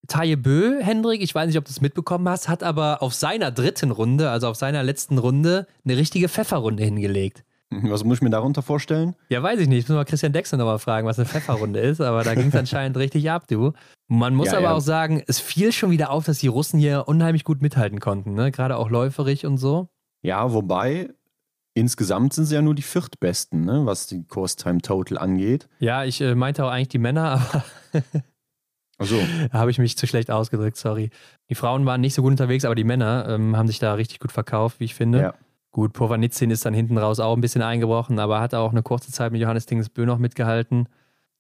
Taye Bö, Hendrik, ich weiß nicht, ob du es mitbekommen hast, hat aber auf seiner dritten Runde, also auf seiner letzten Runde, eine richtige Pfefferrunde hingelegt. Was muss ich mir darunter vorstellen? Ja, weiß ich nicht. Ich muss mal Christian Dexter nochmal fragen, was eine Pfefferrunde ist, aber da ging es anscheinend richtig ab, du. Man muss ja, aber ja. auch sagen, es fiel schon wieder auf, dass die Russen hier unheimlich gut mithalten konnten, ne? Gerade auch läuferig und so. Ja, wobei Insgesamt sind sie ja nur die viertbesten, ne, was die Course Time Total angeht. Ja, ich äh, meinte auch eigentlich die Männer, aber Ach so. da habe ich mich zu schlecht ausgedrückt, sorry. Die Frauen waren nicht so gut unterwegs, aber die Männer ähm, haben sich da richtig gut verkauft, wie ich finde. Ja. Gut, Povanitzin ist dann hinten raus auch ein bisschen eingebrochen, aber hat auch eine kurze Zeit mit Johannes Dingesbö noch mitgehalten.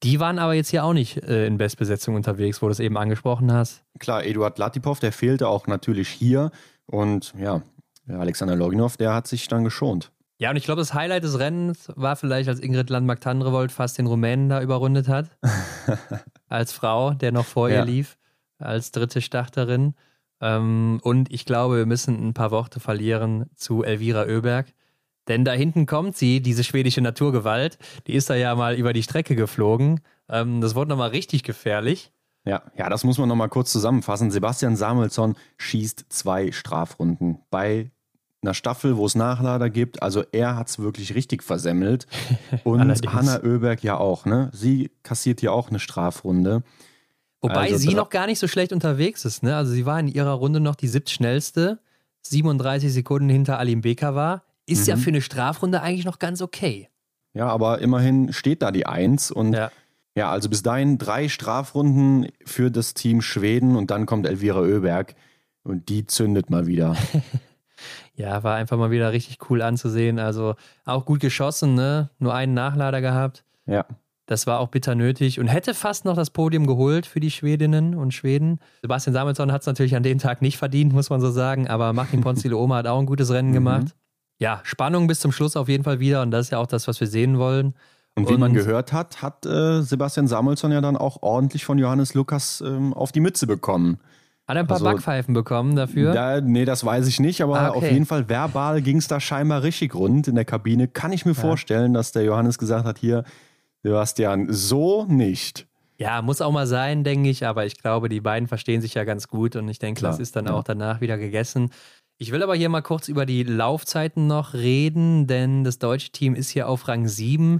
Die waren aber jetzt hier auch nicht äh, in Bestbesetzung unterwegs, wo du es eben angesprochen hast. Klar, Eduard Latipov, der fehlte auch natürlich hier. Und ja, Alexander Loginov, der hat sich dann geschont. Ja, und ich glaube, das Highlight des Rennens war vielleicht, als Ingrid Landmark-Tandrevold fast den Rumänen da überrundet hat. als Frau, der noch vor ja. ihr lief, als dritte Starterin. Ähm, und ich glaube, wir müssen ein paar Worte verlieren zu Elvira Oeberg. Denn da hinten kommt sie, diese schwedische Naturgewalt. Die ist da ja mal über die Strecke geflogen. Ähm, das wurde nochmal richtig gefährlich. Ja, ja, das muss man nochmal kurz zusammenfassen. Sebastian Samuelsson schießt zwei Strafrunden bei einer Staffel, wo es Nachlader gibt. Also er hat es wirklich richtig versemmelt. Und Hanna Oeberg ja auch, ne? Sie kassiert hier auch eine Strafrunde. Wobei also, sie noch gar nicht so schlecht unterwegs ist, ne? Also sie war in ihrer Runde noch die siebtschnellste, 37 Sekunden hinter Alim Beka war. Ist mhm. ja für eine Strafrunde eigentlich noch ganz okay. Ja, aber immerhin steht da die Eins und ja. ja, also bis dahin drei Strafrunden für das Team Schweden und dann kommt Elvira Oeberg und die zündet mal wieder. Ja, war einfach mal wieder richtig cool anzusehen. Also auch gut geschossen, ne? Nur einen Nachlader gehabt. Ja. Das war auch bitter nötig und hätte fast noch das Podium geholt für die Schwedinnen und Schweden. Sebastian Samuelsson hat es natürlich an dem Tag nicht verdient, muss man so sagen, aber Martin Ponzile Oma hat auch ein gutes Rennen mhm. gemacht. Ja, Spannung bis zum Schluss auf jeden Fall wieder und das ist ja auch das, was wir sehen wollen. Und wie und, man gehört hat, hat äh, Sebastian Samuelsson ja dann auch ordentlich von Johannes Lukas ähm, auf die Mütze bekommen. Hat er ein paar also, Backpfeifen bekommen dafür? Da, nee, das weiß ich nicht, aber ah, okay. auf jeden Fall verbal ging es da scheinbar richtig rund in der Kabine. Kann ich mir ja. vorstellen, dass der Johannes gesagt hat, hier, Sebastian, so nicht. Ja, muss auch mal sein, denke ich, aber ich glaube, die beiden verstehen sich ja ganz gut und ich denke, Klar, das ist dann ja. auch danach wieder gegessen. Ich will aber hier mal kurz über die Laufzeiten noch reden, denn das deutsche Team ist hier auf Rang 7,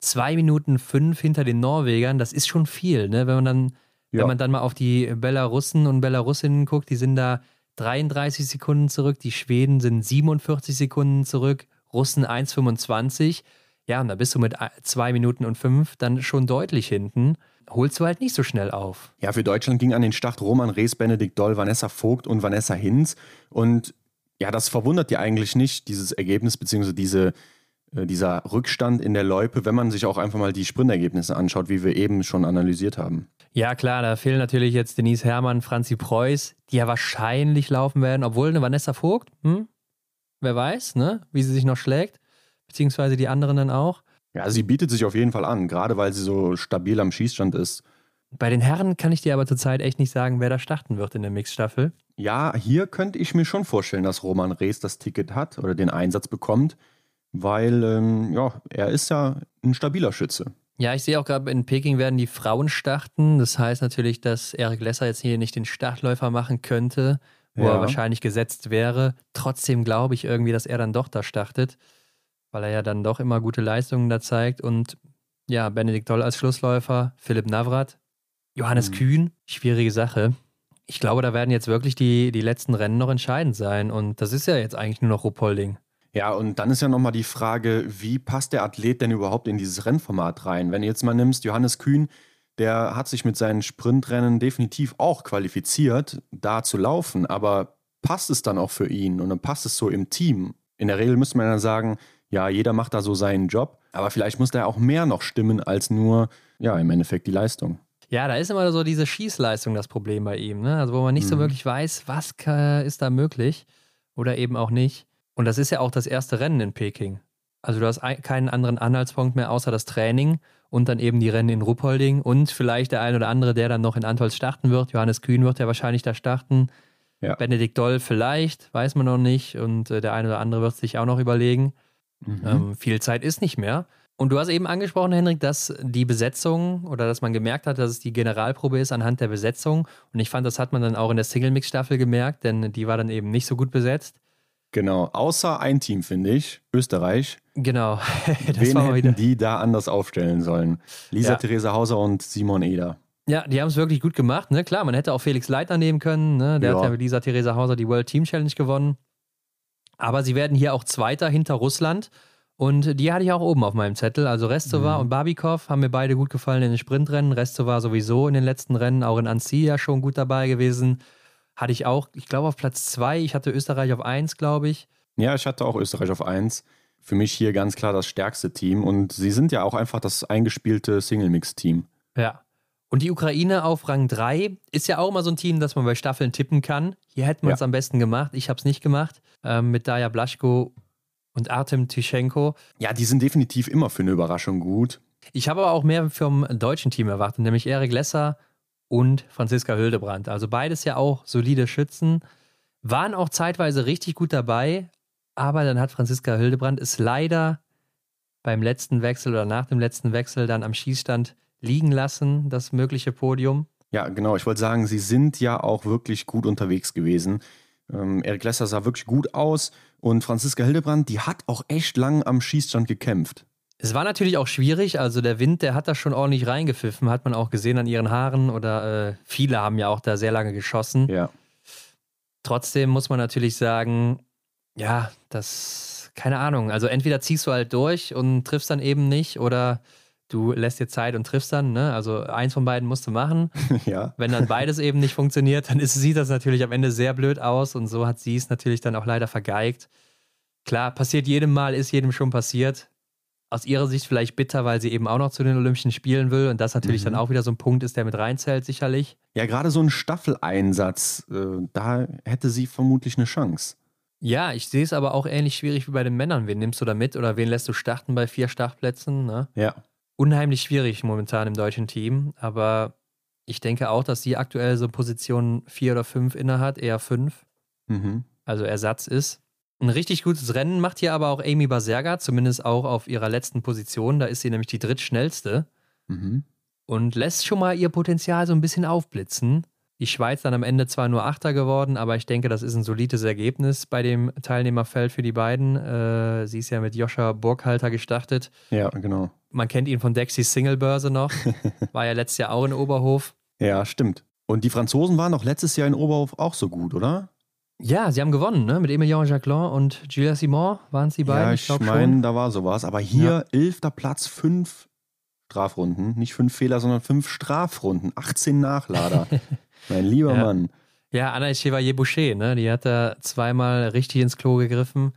2 Minuten 5 hinter den Norwegern. Das ist schon viel, ne? wenn man dann ja. Wenn man dann mal auf die Belarussen und Belarusinnen guckt, die sind da 33 Sekunden zurück, die Schweden sind 47 Sekunden zurück, Russen 1,25. Ja, und da bist du mit 2 Minuten und 5 dann schon deutlich hinten. Holst du halt nicht so schnell auf. Ja, für Deutschland ging an den Start Roman Rees, Benedikt Doll, Vanessa Vogt und Vanessa Hinz. Und ja, das verwundert dir eigentlich nicht, dieses Ergebnis, beziehungsweise diese, dieser Rückstand in der Loipe, wenn man sich auch einfach mal die Sprintergebnisse anschaut, wie wir eben schon analysiert haben. Ja, klar, da fehlen natürlich jetzt Denise Herrmann, Franzi Preuß, die ja wahrscheinlich laufen werden, obwohl eine Vanessa Vogt, hm? wer weiß, ne? wie sie sich noch schlägt, beziehungsweise die anderen dann auch. Ja, sie bietet sich auf jeden Fall an, gerade weil sie so stabil am Schießstand ist. Bei den Herren kann ich dir aber zurzeit echt nicht sagen, wer da starten wird in der Mixstaffel. Ja, hier könnte ich mir schon vorstellen, dass Roman Rees das Ticket hat oder den Einsatz bekommt, weil ähm, ja, er ist ja ein stabiler Schütze. Ja, ich sehe auch gerade in Peking werden die Frauen starten. Das heißt natürlich, dass Eric Lesser jetzt hier nicht den Startläufer machen könnte, wo ja. er wahrscheinlich gesetzt wäre. Trotzdem glaube ich irgendwie, dass er dann doch da startet, weil er ja dann doch immer gute Leistungen da zeigt. Und ja, Benedikt Doll als Schlussläufer, Philipp Navrat, Johannes mhm. Kühn, schwierige Sache. Ich glaube, da werden jetzt wirklich die, die letzten Rennen noch entscheidend sein. Und das ist ja jetzt eigentlich nur noch Ruppolding. Ja, und dann ist ja nochmal die Frage, wie passt der Athlet denn überhaupt in dieses Rennformat rein? Wenn du jetzt mal nimmst, Johannes Kühn, der hat sich mit seinen Sprintrennen definitiv auch qualifiziert, da zu laufen, aber passt es dann auch für ihn und dann passt es so im Team? In der Regel müsste man dann sagen, ja, jeder macht da so seinen Job, aber vielleicht muss da auch mehr noch stimmen als nur, ja, im Endeffekt die Leistung. Ja, da ist immer so diese Schießleistung das Problem bei ihm, ne? Also wo man nicht mhm. so wirklich weiß, was ist da möglich oder eben auch nicht. Und das ist ja auch das erste Rennen in Peking. Also du hast keinen anderen Anhaltspunkt mehr außer das Training und dann eben die Rennen in Ruppolding und vielleicht der ein oder andere, der dann noch in Antolz starten wird. Johannes Kühn wird ja wahrscheinlich da starten. Ja. Benedikt Doll vielleicht, weiß man noch nicht. Und äh, der eine oder andere wird sich auch noch überlegen. Mhm. Ähm, viel Zeit ist nicht mehr. Und du hast eben angesprochen, Henrik, dass die Besetzung oder dass man gemerkt hat, dass es die Generalprobe ist anhand der Besetzung. Und ich fand, das hat man dann auch in der Single-Mix-Staffel gemerkt, denn die war dann eben nicht so gut besetzt. Genau, außer ein Team, finde ich, Österreich. Genau. das Wen war hätten die da anders aufstellen sollen? Lisa ja. Therese Hauser und Simon Eder. Ja, die haben es wirklich gut gemacht. Ne? Klar, man hätte auch Felix Leitner nehmen können. Ne? Der ja. hat ja mit Lisa Theresa Hauser die World Team Challenge gewonnen. Aber sie werden hier auch Zweiter hinter Russland. Und die hatte ich auch oben auf meinem Zettel. Also Restova mhm. und Babikov haben mir beide gut gefallen in den Sprintrennen. Restova sowieso in den letzten Rennen, auch in Annecy ja schon gut dabei gewesen. Hatte ich auch, ich glaube, auf Platz zwei. Ich hatte Österreich auf eins, glaube ich. Ja, ich hatte auch Österreich auf eins. Für mich hier ganz klar das stärkste Team. Und sie sind ja auch einfach das eingespielte Single-Mix-Team. Ja. Und die Ukraine auf Rang 3 ist ja auch immer so ein Team, das man bei Staffeln tippen kann. Hier hätten wir es ja. am besten gemacht. Ich habe es nicht gemacht. Ähm, mit Daya Blaschko und Artem Tischenko. Ja, die sind definitiv immer für eine Überraschung gut. Ich habe aber auch mehr vom deutschen Team erwartet, nämlich Erik Lesser und Franziska Hildebrand. Also beides ja auch solide Schützen. Waren auch zeitweise richtig gut dabei, aber dann hat Franziska Hildebrand es leider beim letzten Wechsel oder nach dem letzten Wechsel dann am Schießstand liegen lassen, das mögliche Podium. Ja, genau. Ich wollte sagen, sie sind ja auch wirklich gut unterwegs gewesen. Ähm, Erik Lesser sah wirklich gut aus und Franziska Hildebrand, die hat auch echt lang am Schießstand gekämpft. Es war natürlich auch schwierig, also der Wind, der hat da schon ordentlich reingepfiffen, hat man auch gesehen an ihren Haaren oder äh, viele haben ja auch da sehr lange geschossen. Ja. Trotzdem muss man natürlich sagen, ja, das, keine Ahnung, also entweder ziehst du halt durch und triffst dann eben nicht oder du lässt dir Zeit und triffst dann, ne? Also eins von beiden musst du machen. ja. Wenn dann beides eben nicht funktioniert, dann ist, sieht das natürlich am Ende sehr blöd aus und so hat sie es natürlich dann auch leider vergeigt. Klar, passiert jedem Mal, ist jedem schon passiert aus ihrer Sicht vielleicht bitter, weil sie eben auch noch zu den Olympischen Spielen will und das natürlich mhm. dann auch wieder so ein Punkt ist, der mit reinzählt, sicherlich. Ja, gerade so ein Staffeleinsatz, äh, da hätte sie vermutlich eine Chance. Ja, ich sehe es aber auch ähnlich schwierig wie bei den Männern. Wen nimmst du da mit oder wen lässt du starten bei vier Startplätzen? Ne? Ja. unheimlich schwierig momentan im deutschen Team, aber ich denke auch, dass sie aktuell so Position 4 oder 5 innehat, eher 5. Mhm. Also Ersatz ist. Ein richtig gutes Rennen macht hier aber auch Amy Baserga, zumindest auch auf ihrer letzten Position. Da ist sie nämlich die drittschnellste. Mhm. Und lässt schon mal ihr Potenzial so ein bisschen aufblitzen. Die Schweiz dann am Ende zwar nur Achter geworden, aber ich denke, das ist ein solides Ergebnis bei dem Teilnehmerfeld für die beiden. Äh, sie ist ja mit Joscha Burghalter gestartet. Ja, genau. Man kennt ihn von Dexys Singlebörse noch. War ja letztes Jahr auch in Oberhof. Ja, stimmt. Und die Franzosen waren doch letztes Jahr in Oberhof auch so gut, oder? Ja, sie haben gewonnen, ne? Mit Emilien Jacquelin und Julia Simon waren es die beiden. Ja, ich, ich meine, da war sowas. Aber hier elfter ja. Platz, fünf Strafrunden. Nicht fünf Fehler, sondern fünf Strafrunden. 18 Nachlader. Mein lieber ja. Mann. Ja, Anna Chevalier-Boucher, ne? die hat da zweimal richtig ins Klo gegriffen.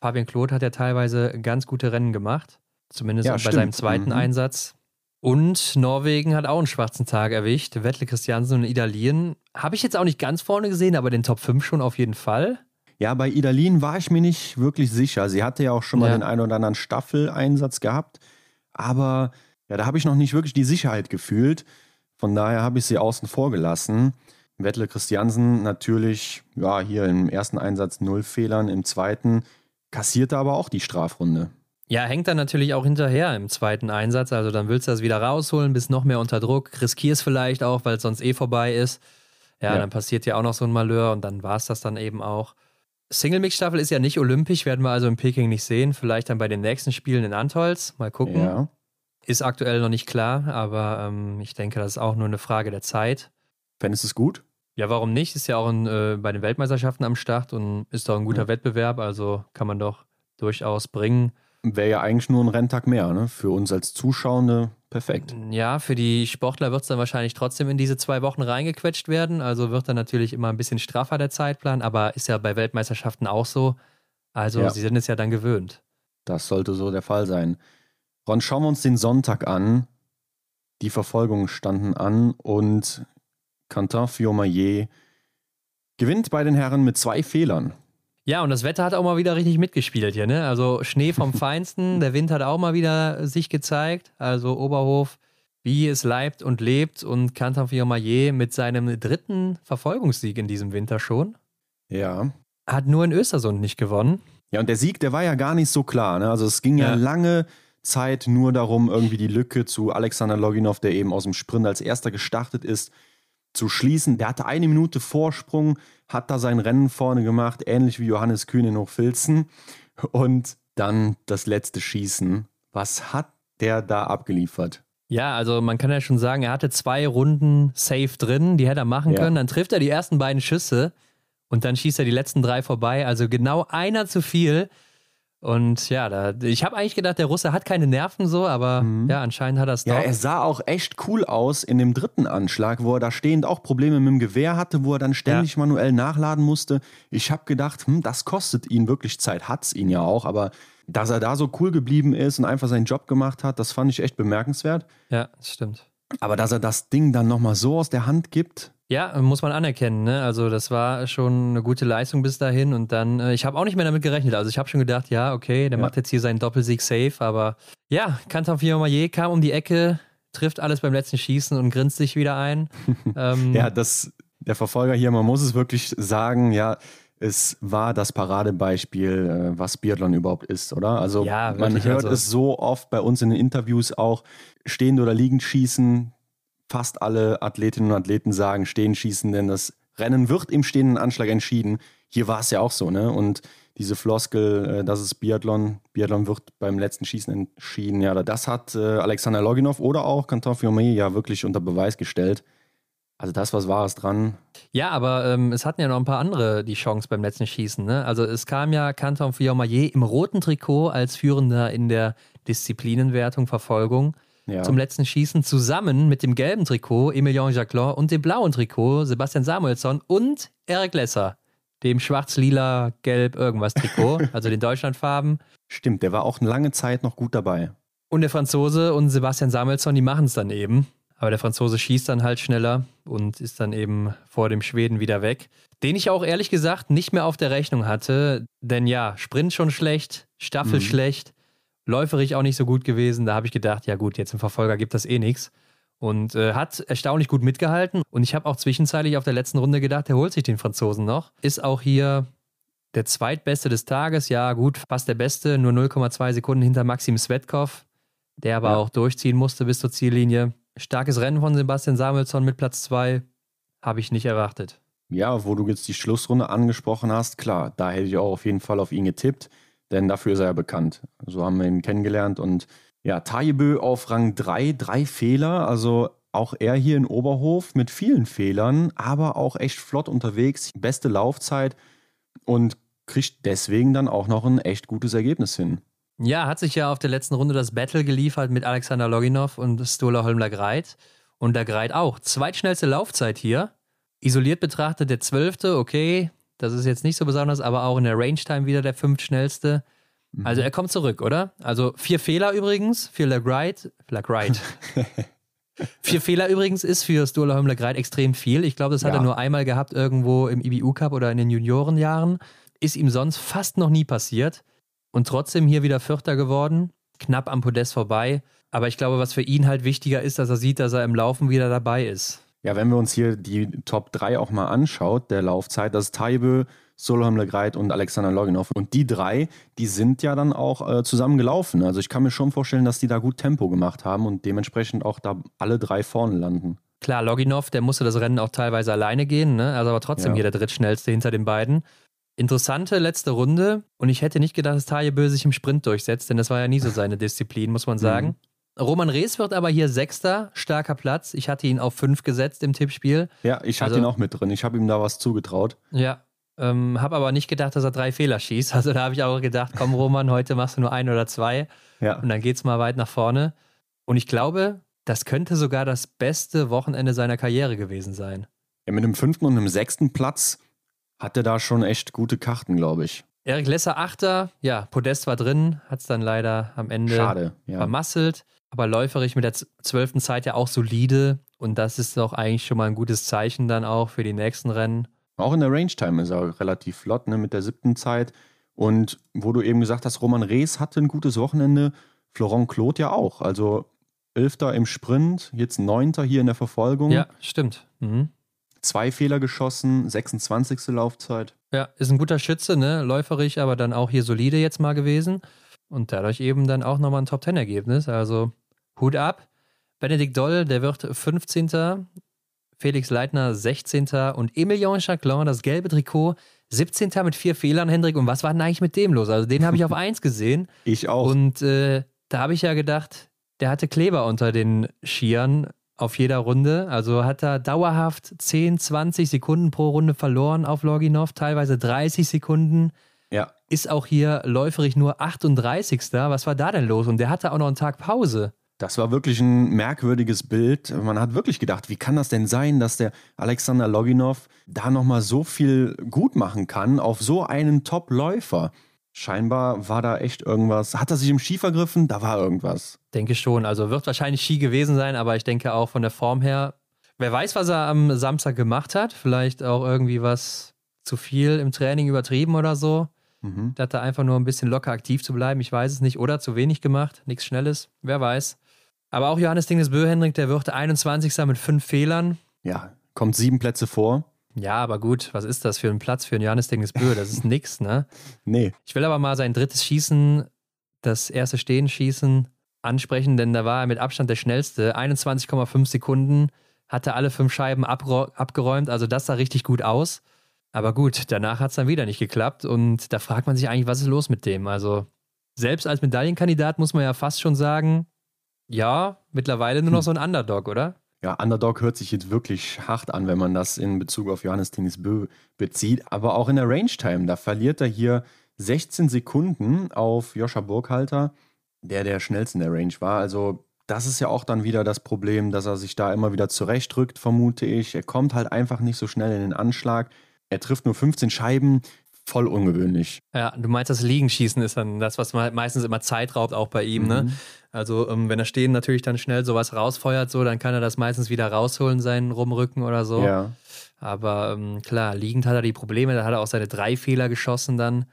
Fabian Claude hat ja teilweise ganz gute Rennen gemacht. Zumindest ja, bei stimmt. seinem zweiten mhm. Einsatz. Und Norwegen hat auch einen schwarzen Tag erwischt. Wettle Christiansen und Idalien. Habe ich jetzt auch nicht ganz vorne gesehen, aber den Top 5 schon auf jeden Fall. Ja, bei Idalien war ich mir nicht wirklich sicher. Sie hatte ja auch schon mal ja. den einen oder anderen Staffeleinsatz gehabt. Aber ja, da habe ich noch nicht wirklich die Sicherheit gefühlt. Von daher habe ich sie außen vor gelassen. Wettle Christiansen natürlich, ja, hier im ersten Einsatz null Fehlern, im zweiten kassierte aber auch die Strafrunde. Ja, hängt dann natürlich auch hinterher im zweiten Einsatz. Also dann willst du das wieder rausholen, bist noch mehr unter Druck, riskierst vielleicht auch, weil es sonst eh vorbei ist. Ja, ja, dann passiert ja auch noch so ein Malheur und dann war es das dann eben auch. Single-Mix-Staffel ist ja nicht olympisch, werden wir also in Peking nicht sehen. Vielleicht dann bei den nächsten Spielen in Antolz. Mal gucken. Ja. Ist aktuell noch nicht klar, aber ähm, ich denke, das ist auch nur eine Frage der Zeit. Fändest du es gut? Ja, warum nicht? Ist ja auch ein, äh, bei den Weltmeisterschaften am Start und ist doch ein guter ja. Wettbewerb, also kann man doch durchaus bringen. Wäre ja eigentlich nur ein Renntag mehr, ne? Für uns als Zuschauende perfekt. Ja, für die Sportler wird es dann wahrscheinlich trotzdem in diese zwei Wochen reingequetscht werden. Also wird dann natürlich immer ein bisschen straffer der Zeitplan, aber ist ja bei Weltmeisterschaften auch so. Also ja. sie sind es ja dann gewöhnt. Das sollte so der Fall sein. Ron, schauen wir uns den Sonntag an. Die Verfolgungen standen an und Quentin Fiomayer gewinnt bei den Herren mit zwei Fehlern. Ja, und das Wetter hat auch mal wieder richtig mitgespielt hier, ne? Also Schnee vom Feinsten, der Wind hat auch mal wieder sich gezeigt. Also Oberhof, wie es leibt und lebt und Quentin Fiomayer mit seinem dritten Verfolgungssieg in diesem Winter schon. Ja. Hat nur in Östersund nicht gewonnen. Ja, und der Sieg, der war ja gar nicht so klar, ne? Also es ging ja, ja lange Zeit nur darum, irgendwie die Lücke zu Alexander Loginov, der eben aus dem Sprint als erster gestartet ist, zu schließen. Der hatte eine Minute Vorsprung, hat da sein Rennen vorne gemacht, ähnlich wie Johannes Kühn in Hochfilzen. Und dann das letzte Schießen. Was hat der da abgeliefert? Ja, also man kann ja schon sagen, er hatte zwei Runden safe drin, die hätte er machen ja. können. Dann trifft er die ersten beiden Schüsse und dann schießt er die letzten drei vorbei. Also genau einer zu viel. Und ja, da, ich habe eigentlich gedacht, der Russe hat keine Nerven so, aber mhm. ja, anscheinend hat er es doch. Ja, er sah auch echt cool aus in dem dritten Anschlag, wo er da stehend auch Probleme mit dem Gewehr hatte, wo er dann ständig ja. manuell nachladen musste. Ich habe gedacht, hm, das kostet ihn wirklich Zeit, hat es ihn ja auch, aber dass er da so cool geblieben ist und einfach seinen Job gemacht hat, das fand ich echt bemerkenswert. Ja, das stimmt. Aber dass er das Ding dann nochmal so aus der Hand gibt, ja, muss man anerkennen. Ne? Also das war schon eine gute Leistung bis dahin und dann, äh, ich habe auch nicht mehr damit gerechnet. Also ich habe schon gedacht, ja, okay, der ja. macht jetzt hier seinen Doppelsieg safe, aber ja, Kanton Fiormaillet kam um die Ecke, trifft alles beim letzten Schießen und grinst sich wieder ein. ähm, ja, das, der Verfolger hier, man muss es wirklich sagen, ja, es war das Paradebeispiel, äh, was Biathlon überhaupt ist, oder? Also ja, man hört also. es so oft bei uns in den Interviews auch, stehend oder liegend schießen, fast alle Athletinnen und Athleten sagen, stehen schießen, denn das Rennen wird im stehenden Anschlag entschieden. Hier war es ja auch so, ne? Und diese Floskel, äh, das ist Biathlon, Biathlon wird beim letzten Schießen entschieden, ja, das hat äh, Alexander Loginov oder auch Canton Fiume ja wirklich unter Beweis gestellt. Also das, was war es dran? Ja, aber ähm, es hatten ja noch ein paar andere die Chance beim letzten Schießen. Ne? Also es kam ja Canton Fiormaillet im roten Trikot als Führender in der Disziplinenwertung Verfolgung ja. zum letzten Schießen zusammen mit dem gelben Trikot Emilien Jacquelin und dem blauen Trikot Sebastian Samuelsson und Eric Lesser, dem schwarz-lila-gelb irgendwas Trikot, also den Deutschlandfarben. Stimmt, der war auch eine lange Zeit noch gut dabei. Und der Franzose und Sebastian Samuelsson, die machen es dann eben. Aber der Franzose schießt dann halt schneller und ist dann eben vor dem Schweden wieder weg. Den ich auch ehrlich gesagt nicht mehr auf der Rechnung hatte. Denn ja, Sprint schon schlecht, Staffel mhm. schlecht. Läuferig auch nicht so gut gewesen. Da habe ich gedacht, ja gut, jetzt im Verfolger gibt das eh nichts. Und äh, hat erstaunlich gut mitgehalten. Und ich habe auch zwischenzeitlich auf der letzten Runde gedacht, er holt sich den Franzosen noch. Ist auch hier der zweitbeste des Tages. Ja, gut, fast der beste. Nur 0,2 Sekunden hinter Maxim Svetkov, der aber ja. auch durchziehen musste bis zur Ziellinie. Starkes Rennen von Sebastian Samuelsson mit Platz 2. Habe ich nicht erwartet. Ja, wo du jetzt die Schlussrunde angesprochen hast, klar, da hätte ich auch auf jeden Fall auf ihn getippt, denn dafür ist er ja bekannt. So haben wir ihn kennengelernt und ja, Tajebö auf Rang 3, drei Fehler, also auch er hier in Oberhof mit vielen Fehlern, aber auch echt flott unterwegs, beste Laufzeit und kriegt deswegen dann auch noch ein echt gutes Ergebnis hin. Ja, hat sich ja auf der letzten Runde das Battle geliefert mit Alexander Loginov und Stola Holmler Greit. Und der Greit auch. Zweitschnellste Laufzeit hier. Isoliert betrachtet der zwölfte, okay, das ist jetzt nicht so besonders, aber auch in der Range-Time wieder der fünftschnellste. Mhm. Also er kommt zurück, oder? Also vier Fehler übrigens für Lagride. Lagride. vier Fehler übrigens ist für Stola Holmler Greit extrem viel. Ich glaube, das hat ja. er nur einmal gehabt irgendwo im IBU Cup oder in den Juniorenjahren. Ist ihm sonst fast noch nie passiert. Und trotzdem hier wieder Vierter geworden, knapp am Podest vorbei. Aber ich glaube, was für ihn halt wichtiger ist, dass er sieht, dass er im Laufen wieder dabei ist. Ja, wenn wir uns hier die Top 3 auch mal anschaut, der Laufzeit, das ist Taibe, Solheim Legreit und Alexander Loginov. Und die drei, die sind ja dann auch äh, zusammen gelaufen. Also ich kann mir schon vorstellen, dass die da gut Tempo gemacht haben und dementsprechend auch da alle drei vorne landen. Klar, Loginov, der musste das Rennen auch teilweise alleine gehen, ne? also aber trotzdem ja. hier der drittschnellste hinter den beiden. Interessante letzte Runde und ich hätte nicht gedacht, dass Tajebö sich im Sprint durchsetzt, denn das war ja nie so seine Disziplin, muss man sagen. Mhm. Roman Rees wird aber hier Sechster, starker Platz. Ich hatte ihn auf fünf gesetzt im Tippspiel. Ja, ich hatte also, ihn auch mit drin. Ich habe ihm da was zugetraut. Ja, ähm, habe aber nicht gedacht, dass er drei Fehler schießt. Also da habe ich auch gedacht, komm Roman, heute machst du nur ein oder zwei. Ja. Und dann geht's mal weit nach vorne. Und ich glaube, das könnte sogar das beste Wochenende seiner Karriere gewesen sein. Ja, mit dem fünften und dem sechsten Platz hatte da schon echt gute Karten, glaube ich. Erik Lesser Achter, ja, Podest war drin, hat es dann leider am Ende Schade, ja. vermasselt. Aber läuferig mit der zwölften Zeit ja auch solide. Und das ist doch eigentlich schon mal ein gutes Zeichen dann auch für die nächsten Rennen. Auch in der Range-Time ist er relativ flott, ne, mit der siebten Zeit. Und wo du eben gesagt hast, Roman Rees hatte ein gutes Wochenende, Florent Claude ja auch. Also Elfter im Sprint, jetzt Neunter hier in der Verfolgung. Ja, stimmt. Mhm zwei Fehler geschossen, 26. Laufzeit. Ja, ist ein guter Schütze, ne? Läuferig, aber dann auch hier solide jetzt mal gewesen. Und dadurch eben dann auch nochmal ein Top-10-Ergebnis. Also Hut ab. Benedikt Doll, der wird 15. Felix Leitner 16. und Emilien Chaclin, das gelbe Trikot, 17. mit vier Fehlern, Hendrik. Und was war denn eigentlich mit dem los? Also den habe ich auf 1 gesehen. Ich auch. Und äh, da habe ich ja gedacht, der hatte Kleber unter den Skiern auf jeder Runde. Also hat er dauerhaft 10, 20 Sekunden pro Runde verloren auf Loginov, teilweise 30 Sekunden. Ja. Ist auch hier läuferig nur 38. Was war da denn los? Und der hatte auch noch einen Tag Pause. Das war wirklich ein merkwürdiges Bild. Man hat wirklich gedacht, wie kann das denn sein, dass der Alexander Loginov da nochmal so viel gut machen kann auf so einen Top-Läufer? Scheinbar war da echt irgendwas. Hat er sich im Ski vergriffen? Da war irgendwas. Denke schon. Also wird wahrscheinlich Ski gewesen sein, aber ich denke auch von der Form her. Wer weiß, was er am Samstag gemacht hat. Vielleicht auch irgendwie was zu viel im Training übertrieben oder so. Mhm. Da hat er einfach nur ein bisschen locker aktiv zu bleiben. Ich weiß es nicht. Oder zu wenig gemacht. Nichts Schnelles. Wer weiß. Aber auch Johannes Dinges Böhendrik, der wird 21. mit fünf Fehlern. Ja, kommt sieben Plätze vor. Ja, aber gut, was ist das für ein Platz für ein Johannes Dingesbö? Das ist nix, ne? nee. Ich will aber mal sein drittes Schießen, das erste Stehenschießen ansprechen, denn da war er mit Abstand der schnellste. 21,5 Sekunden, hatte alle fünf Scheiben abgeräumt, also das sah richtig gut aus. Aber gut, danach hat es dann wieder nicht geklappt und da fragt man sich eigentlich, was ist los mit dem? Also selbst als Medaillenkandidat muss man ja fast schon sagen, ja, mittlerweile nur noch so ein Underdog, oder? Ja, Underdog hört sich jetzt wirklich hart an, wenn man das in Bezug auf Johannes Tennis Bö bezieht. Aber auch in der Range Time, da verliert er hier 16 Sekunden auf Joscha Burghalter, der der schnellste in der Range war. Also das ist ja auch dann wieder das Problem, dass er sich da immer wieder zurechtdrückt, vermute ich. Er kommt halt einfach nicht so schnell in den Anschlag. Er trifft nur 15 Scheiben, voll ungewöhnlich. Ja, du meinst, das Liegenschießen ist dann das, was meistens immer Zeit raubt, auch bei ihm, ne? mhm. ne? Also, ähm, wenn er stehen natürlich dann schnell sowas rausfeuert, so, dann kann er das meistens wieder rausholen, seinen Rumrücken oder so. Ja. Aber ähm, klar, liegend hat er die Probleme, da hat er auch seine drei Fehler geschossen dann.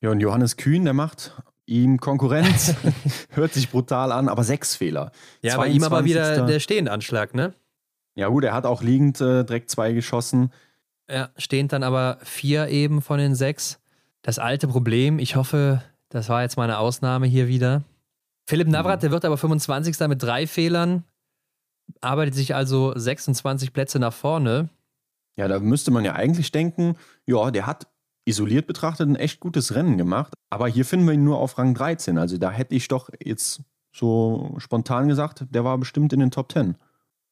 Ja, und Johannes Kühn, der macht ihm Konkurrenz. Hört sich brutal an, aber sechs Fehler. Ja, bei ihm aber wieder der Stehendanschlag, ne? Ja, gut, er hat auch liegend äh, direkt zwei geschossen. Ja, stehend dann aber vier eben von den sechs. Das alte Problem, ich hoffe, das war jetzt mal eine Ausnahme hier wieder. Philipp Navrat, mhm. der wird aber 25. mit drei Fehlern, arbeitet sich also 26 Plätze nach vorne. Ja, da müsste man ja eigentlich denken, ja, der hat isoliert betrachtet ein echt gutes Rennen gemacht, aber hier finden wir ihn nur auf Rang 13. Also da hätte ich doch jetzt so spontan gesagt, der war bestimmt in den Top 10.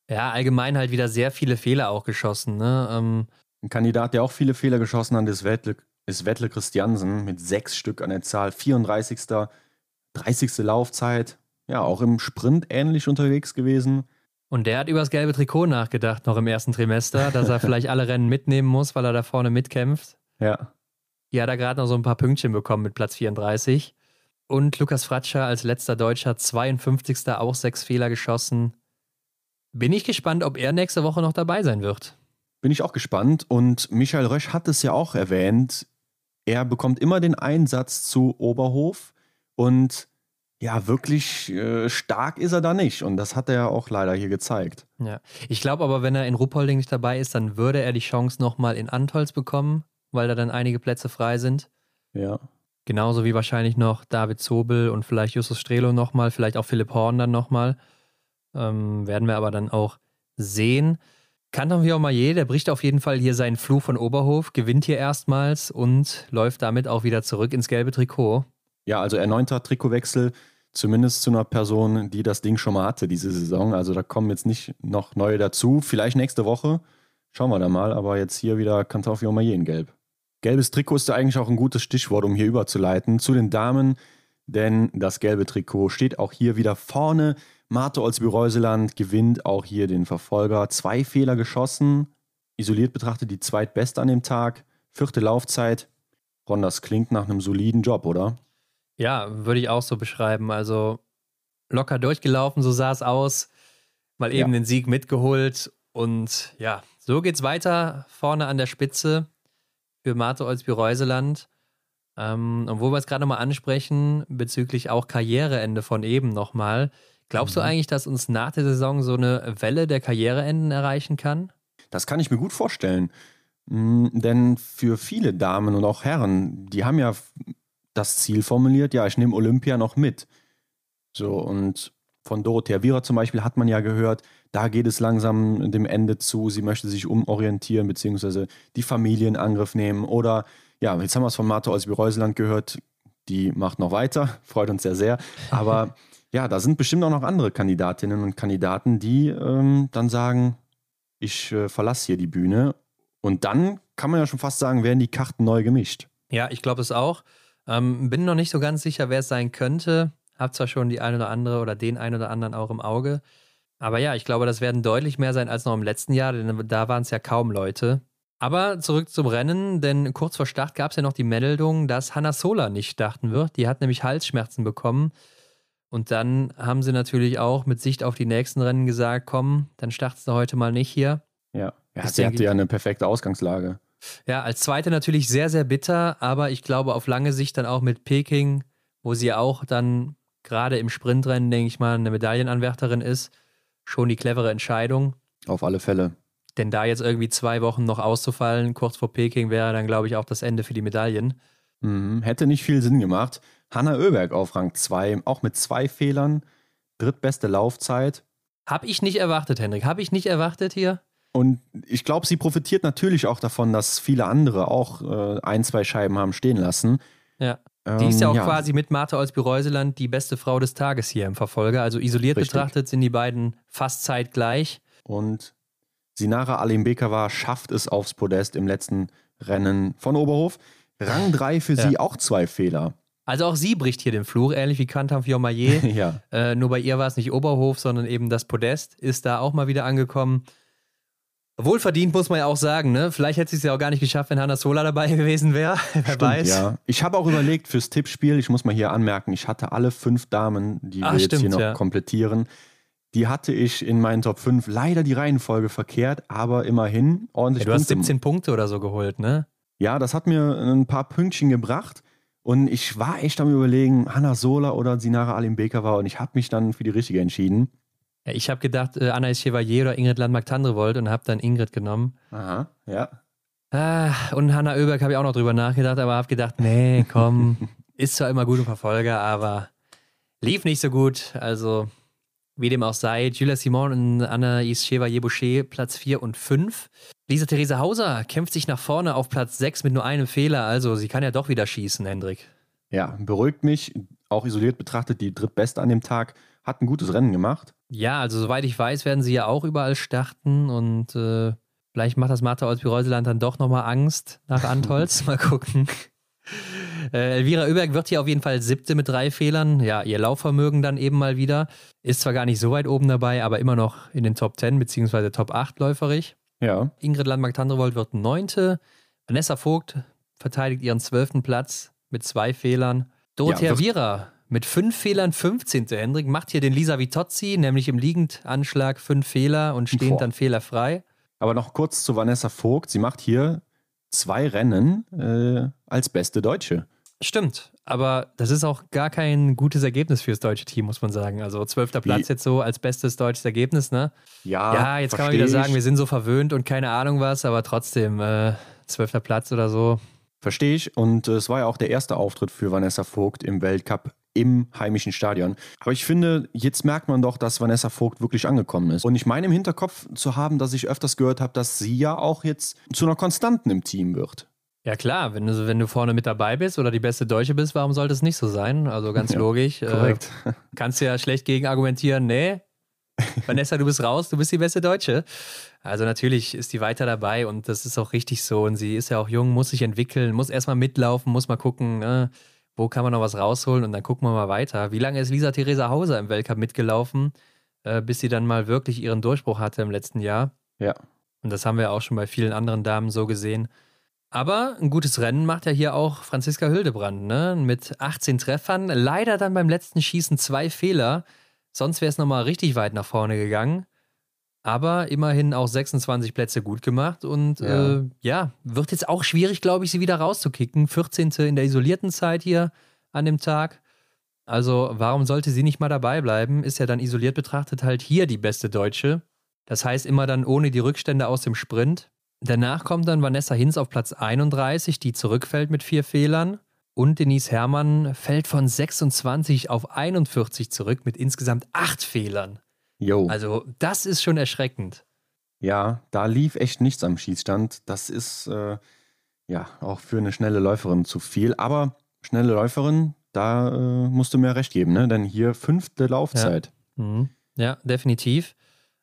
Ja, allgemein halt wieder sehr viele Fehler auch geschossen. Ne? Ähm ein Kandidat, der auch viele Fehler geschossen hat, ist Wettle, ist Wettle Christiansen mit sechs Stück an der Zahl, 34. 30. Laufzeit. Ja, auch im Sprint ähnlich unterwegs gewesen. Und der hat über das gelbe Trikot nachgedacht, noch im ersten Trimester, dass er vielleicht alle Rennen mitnehmen muss, weil er da vorne mitkämpft. Ja. Hier hat er gerade noch so ein paar Pünktchen bekommen mit Platz 34. Und Lukas Fratscher als letzter Deutscher, 52. auch sechs Fehler geschossen. Bin ich gespannt, ob er nächste Woche noch dabei sein wird. Bin ich auch gespannt. Und Michael Rösch hat es ja auch erwähnt. Er bekommt immer den Einsatz zu Oberhof und ja, wirklich äh, stark ist er da nicht. Und das hat er ja auch leider hier gezeigt. Ja, ich glaube aber, wenn er in Ruppolding nicht dabei ist, dann würde er die Chance nochmal in Antolz bekommen, weil da dann einige Plätze frei sind. Ja. Genauso wie wahrscheinlich noch David Zobel und vielleicht Justus Strelo nochmal, vielleicht auch Philipp Horn dann nochmal. Ähm, werden wir aber dann auch sehen. Kanton Viomayer, der bricht auf jeden Fall hier seinen Fluch von Oberhof, gewinnt hier erstmals und läuft damit auch wieder zurück ins gelbe Trikot. Ja, also erneuter Trikotwechsel, zumindest zu einer Person, die das Ding schon mal hatte diese Saison. Also da kommen jetzt nicht noch neue dazu. Vielleicht nächste Woche. Schauen wir da mal. Aber jetzt hier wieder Kantaufio Mayer in Gelb. Gelbes Trikot ist da eigentlich auch ein gutes Stichwort, um hier überzuleiten. Zu den Damen, denn das gelbe Trikot steht auch hier wieder vorne. Marte Olsby-Reuseland gewinnt auch hier den Verfolger. Zwei Fehler geschossen. Isoliert betrachtet die zweitbeste an dem Tag. Vierte Laufzeit. Ron, das klingt nach einem soliden Job, oder? Ja, würde ich auch so beschreiben. Also locker durchgelaufen, so sah es aus. Mal eben ja. den Sieg mitgeholt. Und ja, so geht's weiter vorne an der Spitze für Marte Olsby-Reuseland. Ähm, und wo wir es gerade nochmal ansprechen, bezüglich auch Karriereende von eben nochmal. Glaubst mhm. du eigentlich, dass uns nach der Saison so eine Welle der Karriereenden erreichen kann? Das kann ich mir gut vorstellen. Mm, denn für viele Damen und auch Herren, die haben ja das Ziel formuliert, ja, ich nehme Olympia noch mit. So, und von Dorothea Viera zum Beispiel hat man ja gehört, da geht es langsam dem Ende zu, sie möchte sich umorientieren, beziehungsweise die Familie in Angriff nehmen. Oder ja, jetzt haben wir es von Martha aus Reuseland gehört, die macht noch weiter, freut uns sehr sehr. Aber ja, da sind bestimmt auch noch andere Kandidatinnen und Kandidaten, die ähm, dann sagen, ich äh, verlasse hier die Bühne. Und dann kann man ja schon fast sagen, werden die Karten neu gemischt. Ja, ich glaube es auch. Ähm, bin noch nicht so ganz sicher, wer es sein könnte. Hab zwar schon die eine oder andere oder den einen oder anderen auch im Auge. Aber ja, ich glaube, das werden deutlich mehr sein als noch im letzten Jahr, denn da waren es ja kaum Leute. Aber zurück zum Rennen, denn kurz vor Start gab es ja noch die Meldung, dass Hannah Sola nicht starten wird. Die hat nämlich Halsschmerzen bekommen. Und dann haben sie natürlich auch mit Sicht auf die nächsten Rennen gesagt, komm, dann startest du heute mal nicht hier. Ja, ja sie hatte ja eine perfekte Ausgangslage. Ja, als zweite natürlich sehr, sehr bitter, aber ich glaube auf lange Sicht dann auch mit Peking, wo sie auch dann gerade im Sprintrennen, denke ich mal, eine Medaillenanwärterin ist, schon die clevere Entscheidung. Auf alle Fälle. Denn da jetzt irgendwie zwei Wochen noch auszufallen, kurz vor Peking, wäre dann, glaube ich, auch das Ende für die Medaillen. Mhm, hätte nicht viel Sinn gemacht. Hanna Oeberg auf Rang 2, auch mit zwei Fehlern, drittbeste Laufzeit. Hab ich nicht erwartet, Hendrik. Hab ich nicht erwartet hier? Und ich glaube, sie profitiert natürlich auch davon, dass viele andere auch äh, ein, zwei Scheiben haben stehen lassen. Ja. Die ist ja auch ähm, ja. quasi mit Martha Olsby-Reuseland die beste Frau des Tages hier im Verfolger. Also isoliert Richtig. betrachtet sind die beiden fast zeitgleich. Und Sinara Alimbekova schafft es aufs Podest im letzten Rennen von Oberhof. Rang 3 für ja. sie auch zwei Fehler. Also auch sie bricht hier den Fluch, ähnlich wie Kantam Fiormaillet. ja. Äh, nur bei ihr war es nicht Oberhof, sondern eben das Podest ist da auch mal wieder angekommen. Wohlverdient muss man ja auch sagen, ne? Vielleicht hätte sie es ja auch gar nicht geschafft, wenn Hanna Sola dabei gewesen wäre. Wer Stimmt, weiß. Ja. Ich habe auch überlegt fürs Tippspiel, ich muss mal hier anmerken, ich hatte alle fünf Damen, die Ach, wir jetzt stimmt, hier noch ja. komplettieren. Die hatte ich in meinen Top 5 leider die Reihenfolge verkehrt, aber immerhin ordentlich. Ja, du Punkte. hast 17 Punkte oder so geholt, ne? Ja, das hat mir ein paar Pünktchen gebracht. Und ich war echt am überlegen, Hanna Sola oder Sinara Alimbekova und ich habe mich dann für die richtige entschieden. Ja, ich habe gedacht, äh, Anna Chevalier oder Ingrid Landmark-Tandrevold und habe dann Ingrid genommen. Aha, ja. Ah, und Hanna Oeberg habe ich auch noch drüber nachgedacht, aber habe gedacht, nee, komm, ist zwar immer gut im Verfolger, aber lief nicht so gut. Also, wie dem auch sei, Julia Simon und Anna Chevalier Boucher Platz 4 und 5. Lisa Theresa Hauser kämpft sich nach vorne auf Platz 6 mit nur einem Fehler. Also sie kann ja doch wieder schießen, Hendrik. Ja, beruhigt mich. Auch isoliert betrachtet, die drittbeste an dem Tag. Hat ein gutes Rennen gemacht. Ja, also soweit ich weiß, werden sie ja auch überall starten und äh, vielleicht macht das Martha Olsby-Reuseland dann doch nochmal Angst nach Antolz. mal gucken. Äh, Elvira Oeberg wird hier auf jeden Fall siebte mit drei Fehlern. Ja, ihr Laufvermögen dann eben mal wieder. Ist zwar gar nicht so weit oben dabei, aber immer noch in den Top 10 bzw. Top 8 läuferig. Ja. Ingrid Landmark-Tandrevold wird neunte. Vanessa Vogt verteidigt ihren zwölften Platz mit zwei Fehlern. Dorothea ja, Viera mit fünf Fehlern 15. Hendrik macht hier den Lisa Vitozzi, nämlich im Liegendanschlag fünf Fehler und stehend dann fehlerfrei. Aber noch kurz zu Vanessa Vogt. Sie macht hier zwei Rennen äh, als beste Deutsche. Stimmt, aber das ist auch gar kein gutes Ergebnis fürs deutsche Team, muss man sagen. Also zwölfter Platz jetzt so als bestes deutsches Ergebnis, ne? Ja, ja jetzt kann man wieder sagen, wir sind so verwöhnt und keine Ahnung was, aber trotzdem äh, zwölfter Platz oder so. Verstehe ich. Und äh, es war ja auch der erste Auftritt für Vanessa Vogt im Weltcup im heimischen Stadion. Aber ich finde, jetzt merkt man doch, dass Vanessa Vogt wirklich angekommen ist. Und ich meine im Hinterkopf zu haben, dass ich öfters gehört habe, dass sie ja auch jetzt zu einer Konstanten im Team wird. Ja klar, wenn du, wenn du vorne mit dabei bist oder die beste Deutsche bist, warum sollte es nicht so sein? Also ganz ja, logisch. Äh, korrekt. Äh, kannst du ja schlecht gegen argumentieren, nee, Vanessa, du bist raus, du bist die beste Deutsche. Also natürlich ist die weiter dabei und das ist auch richtig so. Und sie ist ja auch jung, muss sich entwickeln, muss erstmal mitlaufen, muss mal gucken, ne, wo kann man noch was rausholen und dann gucken wir mal weiter. Wie lange ist Lisa Theresa Hauser im Weltcup mitgelaufen, äh, bis sie dann mal wirklich ihren Durchbruch hatte im letzten Jahr? Ja. Und das haben wir auch schon bei vielen anderen Damen so gesehen. Aber ein gutes Rennen macht ja hier auch Franziska Hildebrand, ne? Mit 18 Treffern. Leider dann beim letzten Schießen zwei Fehler. Sonst wäre es nochmal richtig weit nach vorne gegangen. Aber immerhin auch 26 Plätze gut gemacht und ja, äh, ja wird jetzt auch schwierig, glaube ich, sie wieder rauszukicken. 14. in der isolierten Zeit hier an dem Tag. Also, warum sollte sie nicht mal dabei bleiben? Ist ja dann isoliert betrachtet halt hier die beste Deutsche. Das heißt immer dann ohne die Rückstände aus dem Sprint. Danach kommt dann Vanessa Hinz auf Platz 31, die zurückfällt mit vier Fehlern. Und Denise Herrmann fällt von 26 auf 41 zurück mit insgesamt acht Fehlern. Jo. Also, das ist schon erschreckend. Ja, da lief echt nichts am Schießstand. Das ist äh, ja auch für eine schnelle Läuferin zu viel. Aber schnelle Läuferin, da äh, musst du mir recht geben, ne? Denn hier fünfte Laufzeit. Ja, mhm. ja definitiv.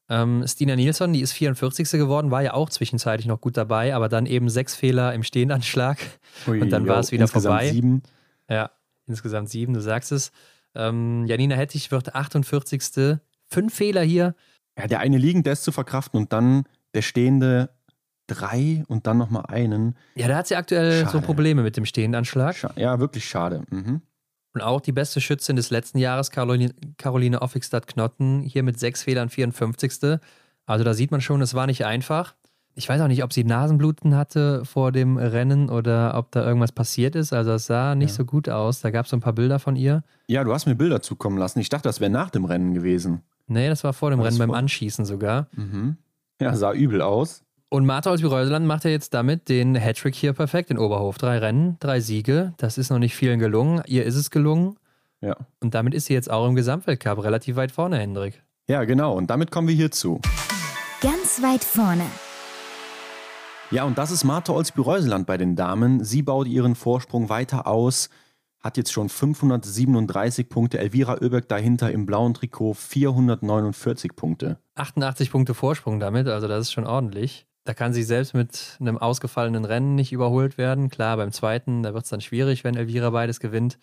Ähm, Stina Nilsson, die ist 44. geworden, war ja auch zwischenzeitlich noch gut dabei, aber dann eben sechs Fehler im Stehendanschlag Ui, und dann war es wieder insgesamt vorbei. Sieben. Ja, insgesamt sieben, du sagst es. Ähm, Janina Hettich wird 48. Fünf Fehler hier. Ja, der eine liegend, der ist zu verkraften und dann der stehende drei und dann nochmal einen. Ja, da hat sie aktuell schade. so Probleme mit dem Stehendanschlag. Scha ja, wirklich schade. Mhm. Und auch die beste Schützin des letzten Jahres, Caroline, Caroline Offigstadt-Knotten, hier mit sechs Fehlern 54. Also da sieht man schon, es war nicht einfach. Ich weiß auch nicht, ob sie Nasenbluten hatte vor dem Rennen oder ob da irgendwas passiert ist. Also es sah nicht ja. so gut aus. Da gab es so ein paar Bilder von ihr. Ja, du hast mir Bilder zukommen lassen. Ich dachte, das wäre nach dem Rennen gewesen. Nee, das war vor dem war Rennen, beim Anschießen sogar. Mhm. Ja, sah übel aus. Und Martha Olsby-Reuseland macht ja jetzt damit den Hattrick hier perfekt in Oberhof. Drei Rennen, drei Siege. Das ist noch nicht vielen gelungen. Ihr ist es gelungen. Ja. Und damit ist sie jetzt auch im Gesamtweltcup relativ weit vorne, Hendrik. Ja, genau. Und damit kommen wir hierzu. Ganz weit vorne. Ja, und das ist Martha Olsby-Reuseland bei den Damen. Sie baut ihren Vorsprung weiter aus, hat jetzt schon 537 Punkte. Elvira Oeberg dahinter im blauen Trikot 449 Punkte. 88 Punkte Vorsprung damit, also das ist schon ordentlich. Da kann sie selbst mit einem ausgefallenen Rennen nicht überholt werden. Klar, beim zweiten, da wird es dann schwierig, wenn Elvira beides gewinnt.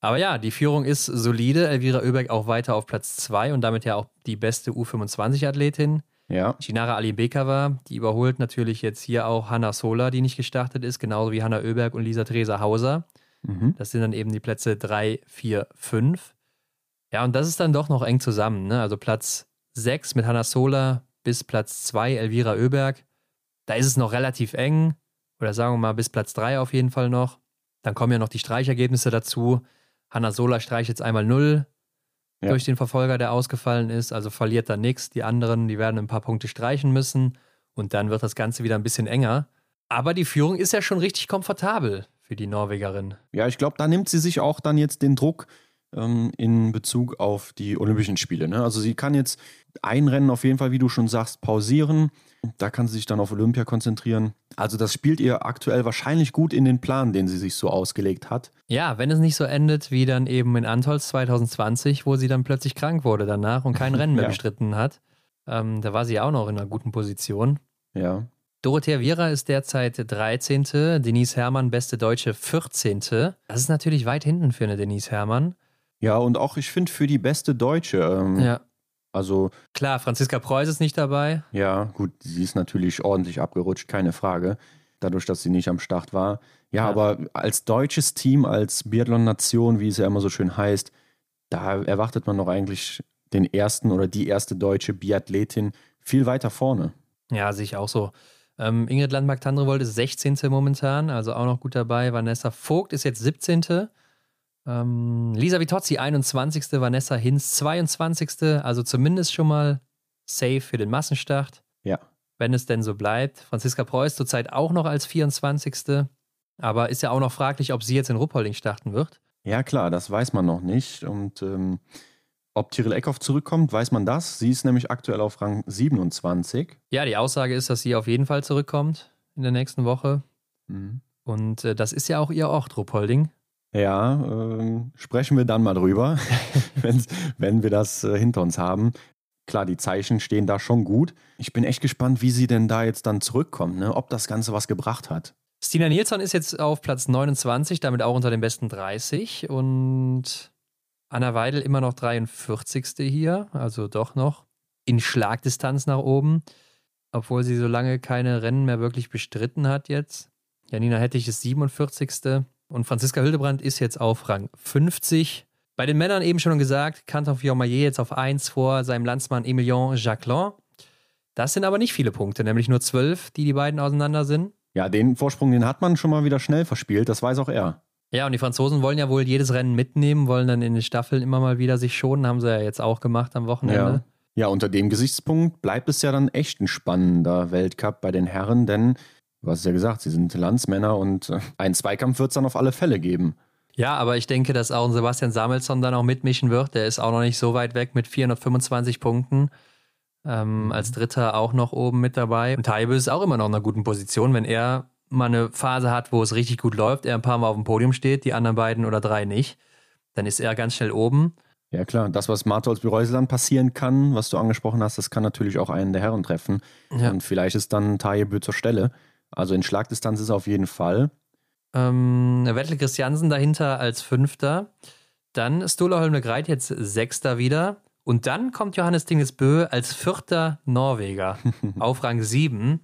Aber ja, die Führung ist solide. Elvira Oeberg auch weiter auf Platz 2 und damit ja auch die beste U25-Athletin. Ja. Chinara Ali Bekava, die überholt natürlich jetzt hier auch Hanna Sola, die nicht gestartet ist, genauso wie Hanna Oeberg und Lisa Theresa Hauser. Mhm. Das sind dann eben die Plätze 3, 4, 5. Ja, und das ist dann doch noch eng zusammen. Ne? Also Platz 6 mit Hanna Sola bis Platz 2 Elvira Oeberg. Da ist es noch relativ eng. Oder sagen wir mal bis Platz 3 auf jeden Fall noch. Dann kommen ja noch die Streichergebnisse dazu. Hanna Sola streicht jetzt einmal 0 ja. durch den Verfolger, der ausgefallen ist, also verliert da nichts. Die anderen, die werden ein paar Punkte streichen müssen und dann wird das Ganze wieder ein bisschen enger. Aber die Führung ist ja schon richtig komfortabel für die Norwegerin. Ja, ich glaube, da nimmt sie sich auch dann jetzt den Druck ähm, in Bezug auf die Olympischen Spiele. Ne? Also sie kann jetzt ein Rennen auf jeden Fall, wie du schon sagst, pausieren. Da kann sie sich dann auf Olympia konzentrieren. Also das spielt ihr aktuell wahrscheinlich gut in den Plan, den sie sich so ausgelegt hat. Ja, wenn es nicht so endet wie dann eben in Antolz 2020, wo sie dann plötzlich krank wurde danach und kein Rennen mehr ja. bestritten hat. Ähm, da war sie auch noch in einer guten Position. Ja. Dorothea Viera ist derzeit 13. Denise Herrmann, beste Deutsche, 14. Das ist natürlich weit hinten für eine Denise Herrmann. Ja, und auch ich finde für die beste Deutsche. Ähm, ja. Also. Klar, Franziska Preuß ist nicht dabei. Ja, gut, sie ist natürlich ordentlich abgerutscht, keine Frage. Dadurch, dass sie nicht am Start war. Ja, ja. aber als deutsches Team, als Biathlon-Nation, wie es ja immer so schön heißt, da erwartet man doch eigentlich den ersten oder die erste deutsche Biathletin viel weiter vorne. Ja, sehe ich auch so. Ähm, Ingrid Landmark-Tandrevold ist 16. momentan, also auch noch gut dabei. Vanessa Vogt ist jetzt 17. Ähm, Lisa Vitozzi 21. Vanessa Hinz 22. Also zumindest schon mal safe für den Massenstart. Ja. Wenn es denn so bleibt. Franziska Preuß zurzeit auch noch als 24. Aber ist ja auch noch fraglich, ob sie jetzt in Ruppolding starten wird. Ja, klar, das weiß man noch nicht. Und ähm, ob Tyrell Eckhoff zurückkommt, weiß man das. Sie ist nämlich aktuell auf Rang 27. Ja, die Aussage ist, dass sie auf jeden Fall zurückkommt in der nächsten Woche. Mhm. Und äh, das ist ja auch ihr Ort, Ruppolding. Ja, äh, sprechen wir dann mal drüber, wenn wir das äh, hinter uns haben. Klar, die Zeichen stehen da schon gut. Ich bin echt gespannt, wie sie denn da jetzt dann zurückkommt, ne? ob das Ganze was gebracht hat. Stina Nilsson ist jetzt auf Platz 29, damit auch unter den besten 30. Und Anna Weidel immer noch 43. hier, also doch noch in Schlagdistanz nach oben, obwohl sie so lange keine Rennen mehr wirklich bestritten hat jetzt. Janina Hettich ist 47. Und Franziska Hildebrand ist jetzt auf Rang 50. Bei den Männern eben schon gesagt, Canton Fiormaillet jetzt auf 1 vor seinem Landsmann Emilien Jacquelin. Das sind aber nicht viele Punkte, nämlich nur 12, die die beiden auseinander sind. Ja, den Vorsprung, den hat man schon mal wieder schnell verspielt, das weiß auch er. Ja, und die Franzosen wollen ja wohl jedes Rennen mitnehmen, wollen dann in den Staffeln immer mal wieder sich schonen, haben sie ja jetzt auch gemacht am Wochenende. Ja. ja, unter dem Gesichtspunkt bleibt es ja dann echt ein spannender Weltcup bei den Herren, denn du hast ja gesagt, sie sind Landsmänner und äh, einen Zweikampf wird es dann auf alle Fälle geben. Ja, aber ich denke, dass auch ein Sebastian Samuelsson dann auch mitmischen wird. Der ist auch noch nicht so weit weg mit 425 Punkten. Ähm, als Dritter auch noch oben mit dabei. Und Taibe ist auch immer noch in einer guten Position, wenn er mal eine Phase hat, wo es richtig gut läuft, er ein paar Mal auf dem Podium steht, die anderen beiden oder drei nicht, dann ist er ganz schnell oben. Ja klar, das, was Martholz Bereuseland passieren kann, was du angesprochen hast, das kann natürlich auch einen der Herren treffen. Ja. Und vielleicht ist dann Tajebö zur Stelle. Also in Schlagdistanz ist er auf jeden Fall. Ähm, Wettel Christiansen dahinter als Fünfter. Dann Stola Greit jetzt Sechster wieder. Und dann kommt Johannes Dingesbö als vierter Norweger auf Rang 7.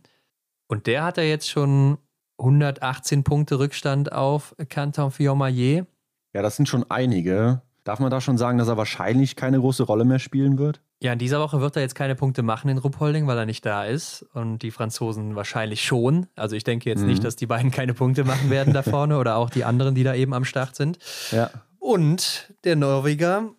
Und der hat ja jetzt schon 118 Punkte Rückstand auf Canton Fiormaillet. Ja, das sind schon einige. Darf man da schon sagen, dass er wahrscheinlich keine große Rolle mehr spielen wird? Ja, in dieser Woche wird er jetzt keine Punkte machen in Ruppholding, weil er nicht da ist. Und die Franzosen wahrscheinlich schon. Also ich denke jetzt mhm. nicht, dass die beiden keine Punkte machen werden da vorne oder auch die anderen, die da eben am Start sind. Ja. Und der Norweger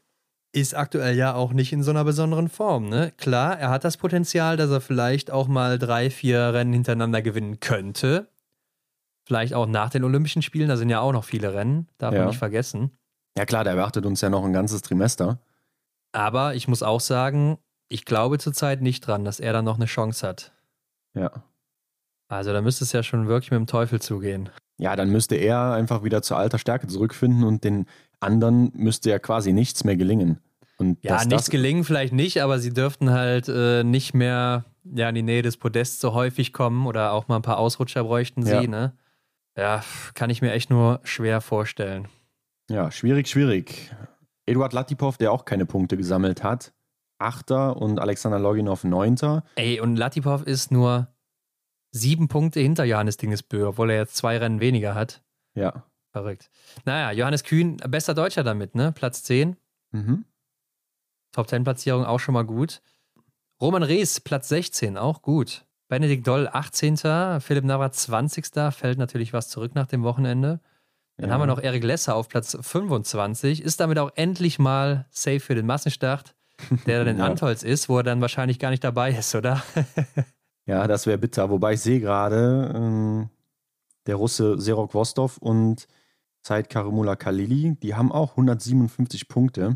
ist aktuell ja auch nicht in so einer besonderen Form. Ne? Klar, er hat das Potenzial, dass er vielleicht auch mal drei, vier Rennen hintereinander gewinnen könnte. Vielleicht auch nach den Olympischen Spielen, da sind ja auch noch viele Rennen, darf ja. man nicht vergessen. Ja klar, da erwartet uns ja noch ein ganzes Trimester. Aber ich muss auch sagen, ich glaube zurzeit nicht dran, dass er dann noch eine Chance hat. Ja. Also da müsste es ja schon wirklich mit dem Teufel zugehen. Ja, dann müsste er einfach wieder zur alter Stärke zurückfinden und den anderen müsste ja quasi nichts mehr gelingen. Und ja, nichts gelingen vielleicht nicht, aber sie dürften halt äh, nicht mehr ja, in die Nähe des Podests so häufig kommen oder auch mal ein paar Ausrutscher bräuchten sie, ja. ne? Ja, kann ich mir echt nur schwer vorstellen. Ja, schwierig, schwierig. Eduard Latipov, der auch keine Punkte gesammelt hat, Achter und Alexander Loginov Neunter. Ey, und Latipov ist nur sieben Punkte hinter Johannes Dingesbö, obwohl er jetzt zwei Rennen weniger hat. Ja. Verrückt. Naja, Johannes Kühn, bester Deutscher damit, ne? Platz 10. Mhm. Top 10 Platzierung auch schon mal gut. Roman Rees, Platz 16, auch gut. Benedikt Doll 18. Philipp Navrat 20. Fällt natürlich was zurück nach dem Wochenende. Dann ja. haben wir noch Erik Lesser auf Platz 25, ist damit auch endlich mal safe für den Massenstart, der dann in ja. Antolz ist, wo er dann wahrscheinlich gar nicht dabei ist, oder? ja, das wäre bitter. Wobei ich sehe gerade, ähm, der Russe Serok Vostov und Zeit Karimula Kalili, die haben auch 157 Punkte.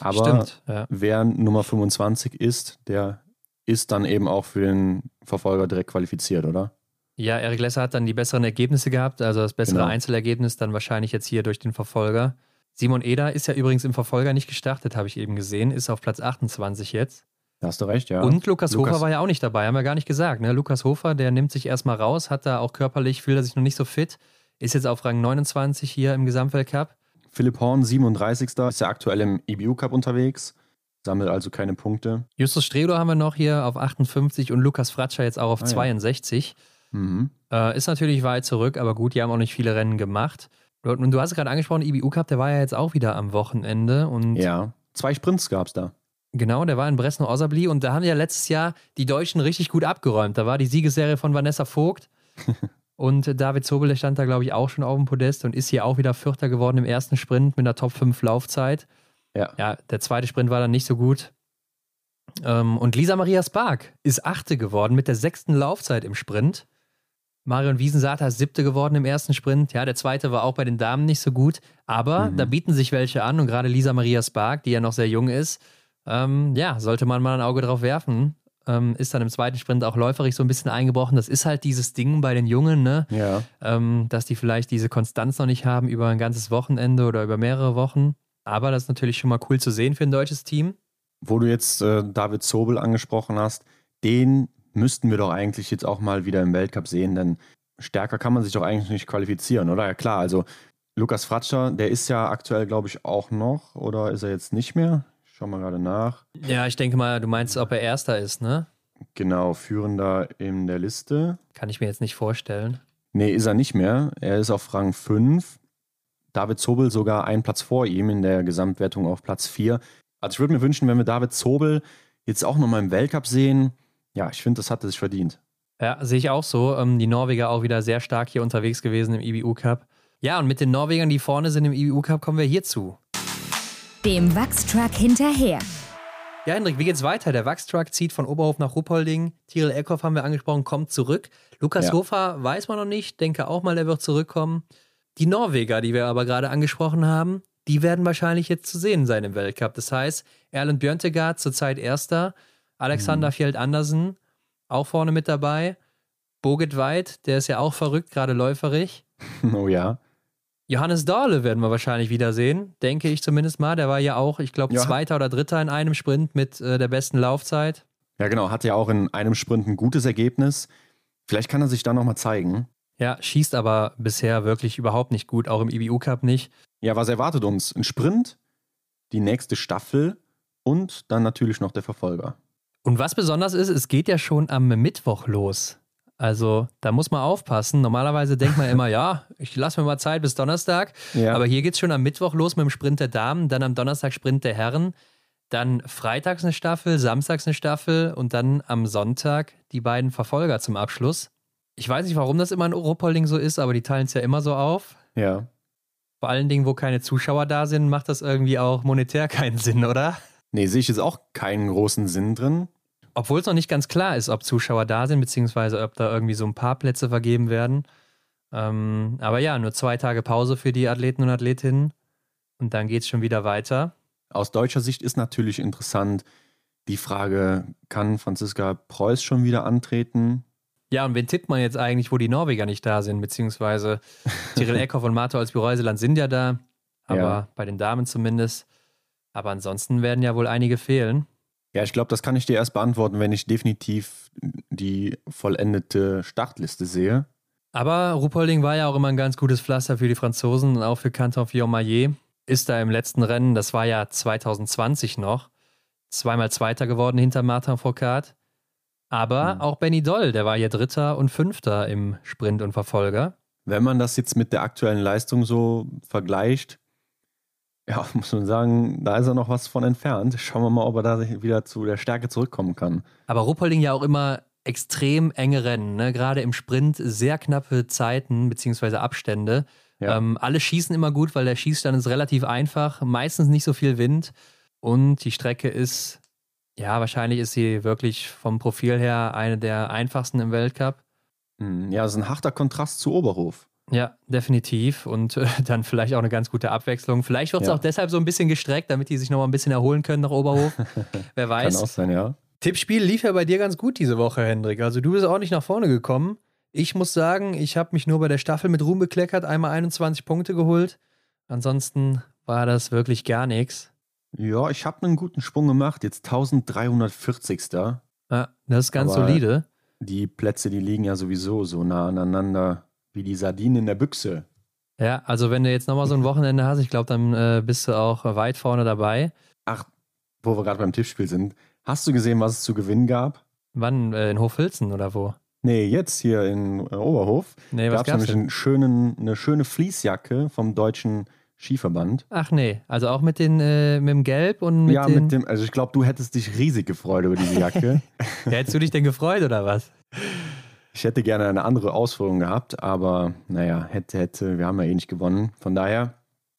Aber Stimmt, ja. wer Nummer 25 ist, der ist dann eben auch für den Verfolger direkt qualifiziert, oder? Ja, Erik Lesser hat dann die besseren Ergebnisse gehabt, also das bessere genau. Einzelergebnis dann wahrscheinlich jetzt hier durch den Verfolger. Simon Eder ist ja übrigens im Verfolger nicht gestartet, habe ich eben gesehen, ist auf Platz 28 jetzt. Da hast du recht, ja. Und Lukas, Lukas, Hofer war ja auch nicht dabei, haben wir gar nicht gesagt. Ne? Lukas Hofer, der nimmt sich erstmal raus, hat da auch körperlich, fühlt er sich noch nicht so fit, ist jetzt auf Rang 29 hier im Gesamtweltcup. Philipp Horn, 37. ist ja aktuell im IBU Cup unterwegs, sammelt also keine Punkte. Justus Stredo haben wir noch hier auf 58 und Lukas Fratscher jetzt auch auf ah, 62. Ja. Mhm. Äh, ist natürlich weit zurück, aber gut, die haben auch nicht viele Rennen gemacht. Und du hast gerade angesprochen, IBU Cup, der war ja jetzt auch wieder am Wochenende. Und ja, zwei Sprints gab es da. Genau, der war in Bresno-Osabli und da haben ja letztes Jahr die Deutschen richtig gut abgeräumt. Da war die Siegesserie von Vanessa Vogt und David Zobel, der stand da, glaube ich, auch schon auf dem Podest und ist hier auch wieder Vierter geworden im ersten Sprint mit einer Top 5 Laufzeit. Ja. Ja, der zweite Sprint war dann nicht so gut. Ähm, und Lisa Maria Spark ist Achte geworden mit der sechsten Laufzeit im Sprint. Marion Wiesensater ist Siebte geworden im ersten Sprint. Ja, der zweite war auch bei den Damen nicht so gut. Aber mhm. da bieten sich welche an und gerade Lisa Maria Spark, die ja noch sehr jung ist, ähm, ja, sollte man mal ein Auge drauf werfen. Ähm, ist dann im zweiten Sprint auch läuferig so ein bisschen eingebrochen. Das ist halt dieses Ding bei den Jungen, ne? Ja. Ähm, dass die vielleicht diese Konstanz noch nicht haben über ein ganzes Wochenende oder über mehrere Wochen. Aber das ist natürlich schon mal cool zu sehen für ein deutsches Team. Wo du jetzt äh, David Zobel angesprochen hast, den müssten wir doch eigentlich jetzt auch mal wieder im Weltcup sehen, denn stärker kann man sich doch eigentlich nicht qualifizieren, oder? Ja klar, also Lukas Fratscher, der ist ja aktuell, glaube ich, auch noch, oder ist er jetzt nicht mehr? Ich schau mal gerade nach. Ja, ich denke mal, du meinst, ob er Erster ist, ne? Genau, führender in der Liste. Kann ich mir jetzt nicht vorstellen. Nee, ist er nicht mehr. Er ist auf Rang 5. David Zobel sogar einen Platz vor ihm in der Gesamtwertung auf Platz 4. Also ich würde mir wünschen, wenn wir David Zobel jetzt auch nochmal im Weltcup sehen, ja, ich finde, das hat es sich verdient. Ja, sehe ich auch so. Ähm, die Norweger auch wieder sehr stark hier unterwegs gewesen im IBU Cup. Ja, und mit den Norwegern, die vorne sind im IBU Cup, kommen wir hierzu. Dem Wachstruck hinterher. Ja, Hendrik, wie geht's weiter? Der Wachstruck zieht von Oberhof nach Ruppolding. Tyrell Eckhoff haben wir angesprochen, kommt zurück. Lukas ja. Hofer weiß man noch nicht, denke auch mal, er wird zurückkommen. Die Norweger, die wir aber gerade angesprochen haben, die werden wahrscheinlich jetzt zu sehen sein im Weltcup. Das heißt, Erlend Björntegard zurzeit Erster, Alexander mhm. Fjeld Andersen, auch vorne mit dabei. Boget Weid, der ist ja auch verrückt, gerade läuferig. Oh ja. Johannes Dahle werden wir wahrscheinlich wiedersehen, denke ich zumindest mal. Der war ja auch, ich glaube, Zweiter oder Dritter in einem Sprint mit äh, der besten Laufzeit. Ja, genau, hatte ja auch in einem Sprint ein gutes Ergebnis. Vielleicht kann er sich da nochmal zeigen. Ja, schießt aber bisher wirklich überhaupt nicht gut, auch im IBU Cup nicht. Ja, was erwartet uns? Ein Sprint, die nächste Staffel und dann natürlich noch der Verfolger. Und was besonders ist, es geht ja schon am Mittwoch los. Also da muss man aufpassen. Normalerweise denkt man immer, ja, ich lasse mir mal Zeit bis Donnerstag. Ja. Aber hier geht es schon am Mittwoch los mit dem Sprint der Damen, dann am Donnerstag Sprint der Herren, dann freitags eine Staffel, samstags eine Staffel und dann am Sonntag die beiden Verfolger zum Abschluss. Ich weiß nicht, warum das immer in Europolding so ist, aber die teilen es ja immer so auf. Ja. Vor allen Dingen, wo keine Zuschauer da sind, macht das irgendwie auch monetär keinen Sinn, oder? Nee, sehe ich jetzt auch keinen großen Sinn drin. Obwohl es noch nicht ganz klar ist, ob Zuschauer da sind, beziehungsweise ob da irgendwie so ein paar Plätze vergeben werden. Ähm, aber ja, nur zwei Tage Pause für die Athleten und Athletinnen. Und dann geht es schon wieder weiter. Aus deutscher Sicht ist natürlich interessant die Frage, kann Franziska Preuß schon wieder antreten? Ja, und wen tippt man jetzt eigentlich, wo die Norweger nicht da sind? Beziehungsweise Tyrell Eckhoff und Marta Olsby-Reuseland sind ja da, aber ja. bei den Damen zumindest. Aber ansonsten werden ja wohl einige fehlen. Ja, ich glaube, das kann ich dir erst beantworten, wenn ich definitiv die vollendete Startliste sehe. Aber Rupolding war ja auch immer ein ganz gutes Pflaster für die Franzosen und auch für Canton Fillon-Maillet. Ist da im letzten Rennen, das war ja 2020 noch, zweimal Zweiter geworden hinter Martin Foucault. Aber mhm. auch Benny Doll, der war ja Dritter und Fünfter im Sprint und Verfolger. Wenn man das jetzt mit der aktuellen Leistung so vergleicht, ja, muss man sagen, da ist er noch was von entfernt. Schauen wir mal, ob er da wieder zu der Stärke zurückkommen kann. Aber Ruppolding ja auch immer extrem enge Rennen, ne? gerade im Sprint sehr knappe Zeiten bzw. Abstände. Ja. Ähm, alle schießen immer gut, weil der Schießstand ist relativ einfach, meistens nicht so viel Wind und die Strecke ist, ja, wahrscheinlich ist sie wirklich vom Profil her eine der einfachsten im Weltcup. Hm, ja, das ist ein harter Kontrast zu Oberhof. Ja, definitiv. Und äh, dann vielleicht auch eine ganz gute Abwechslung. Vielleicht wird es ja. auch deshalb so ein bisschen gestreckt, damit die sich noch mal ein bisschen erholen können nach Oberhof. Wer weiß. Kann auch sein, ja. Tippspiel lief ja bei dir ganz gut diese Woche, Hendrik. Also du bist auch nicht nach vorne gekommen. Ich muss sagen, ich habe mich nur bei der Staffel mit Ruhm bekleckert, einmal 21 Punkte geholt. Ansonsten war das wirklich gar nichts. Ja, ich habe einen guten Sprung gemacht. Jetzt 1340. Ja, das ist ganz Aber solide. Die Plätze, die liegen ja sowieso so nah aneinander wie die Sardinen in der Büchse. Ja, also wenn du jetzt nochmal so ein Wochenende hast, ich glaube, dann äh, bist du auch weit vorne dabei. Ach, wo wir gerade beim Tippspiel sind. Hast du gesehen, was es zu gewinnen gab? Wann? Äh, in Hochfilzen oder wo? Nee, jetzt hier in äh, Oberhof. Nee, was gab's nämlich einen schönen, eine schöne Fließjacke vom deutschen Skiverband. Ach nee, also auch mit, den, äh, mit dem Gelb und mit Ja, den... mit dem, also ich glaube, du hättest dich riesig gefreut über diese Jacke. ja, hättest du dich denn gefreut oder was? Ich hätte gerne eine andere Ausführung gehabt, aber naja, hätte, hätte, wir haben ja eh nicht gewonnen. Von daher,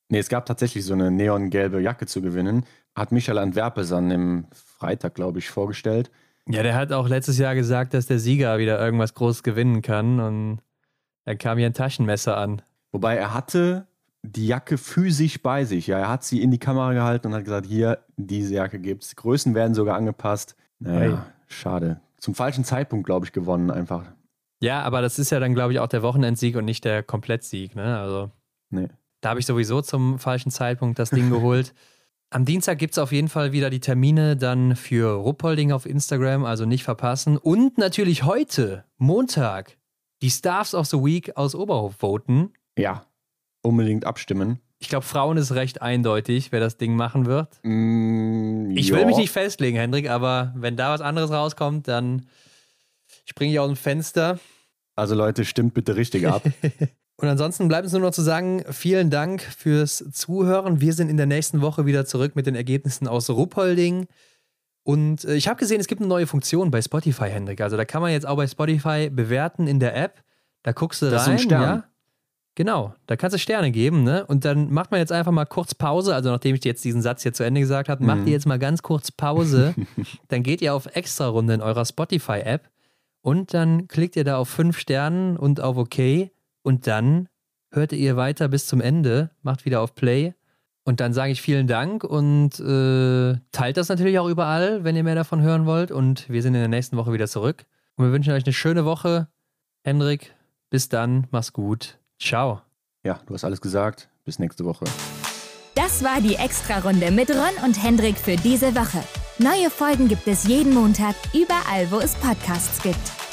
nee, es gab tatsächlich so eine neongelbe Jacke zu gewinnen. Hat Michael Antwerpes an dem Freitag, glaube ich, vorgestellt. Ja, der hat auch letztes Jahr gesagt, dass der Sieger wieder irgendwas Großes gewinnen kann und dann kam hier ein Taschenmesser an. Wobei er hatte die Jacke physisch bei sich. Ja, er hat sie in die Kamera gehalten und hat gesagt, hier, diese Jacke gibt's. Größen werden sogar angepasst. Naja, hey. schade. Zum falschen Zeitpunkt, glaube ich, gewonnen einfach. Ja, aber das ist ja dann, glaube ich, auch der Wochenendsieg und nicht der Komplettsieg, ne? Also. Nee. Da habe ich sowieso zum falschen Zeitpunkt das Ding geholt. Am Dienstag gibt es auf jeden Fall wieder die Termine dann für Ruppolding auf Instagram, also nicht verpassen. Und natürlich heute, Montag, die Stars of the Week aus Oberhof voten. Ja, unbedingt abstimmen. Ich glaube, Frauen ist recht eindeutig, wer das Ding machen wird. Mm, ich will mich nicht festlegen, Hendrik, aber wenn da was anderes rauskommt, dann springe ich aus dem Fenster. Also Leute, stimmt bitte richtig ab. Und ansonsten bleibt es nur noch zu sagen, vielen Dank fürs Zuhören. Wir sind in der nächsten Woche wieder zurück mit den Ergebnissen aus Ruppolding. Und äh, ich habe gesehen, es gibt eine neue Funktion bei Spotify, Hendrik. Also da kann man jetzt auch bei Spotify bewerten in der App. Da guckst du das rein, ist ein Stern. ja. Genau, da kannst du Sterne geben, ne? Und dann macht man jetzt einfach mal kurz Pause. Also nachdem ich jetzt diesen Satz hier zu Ende gesagt habe, mhm. macht ihr jetzt mal ganz kurz Pause. dann geht ihr auf Extra-Runde in eurer Spotify-App und dann klickt ihr da auf fünf Sternen und auf OK und dann hört ihr weiter bis zum Ende, macht wieder auf Play und dann sage ich vielen Dank und äh, teilt das natürlich auch überall, wenn ihr mehr davon hören wollt und wir sind in der nächsten Woche wieder zurück und wir wünschen euch eine schöne Woche. Hendrik, bis dann, mach's gut. Ciao. Ja, du hast alles gesagt. Bis nächste Woche. Das war die Extra-Runde mit Ron und Hendrik für diese Woche. Neue Folgen gibt es jeden Montag, überall, wo es Podcasts gibt.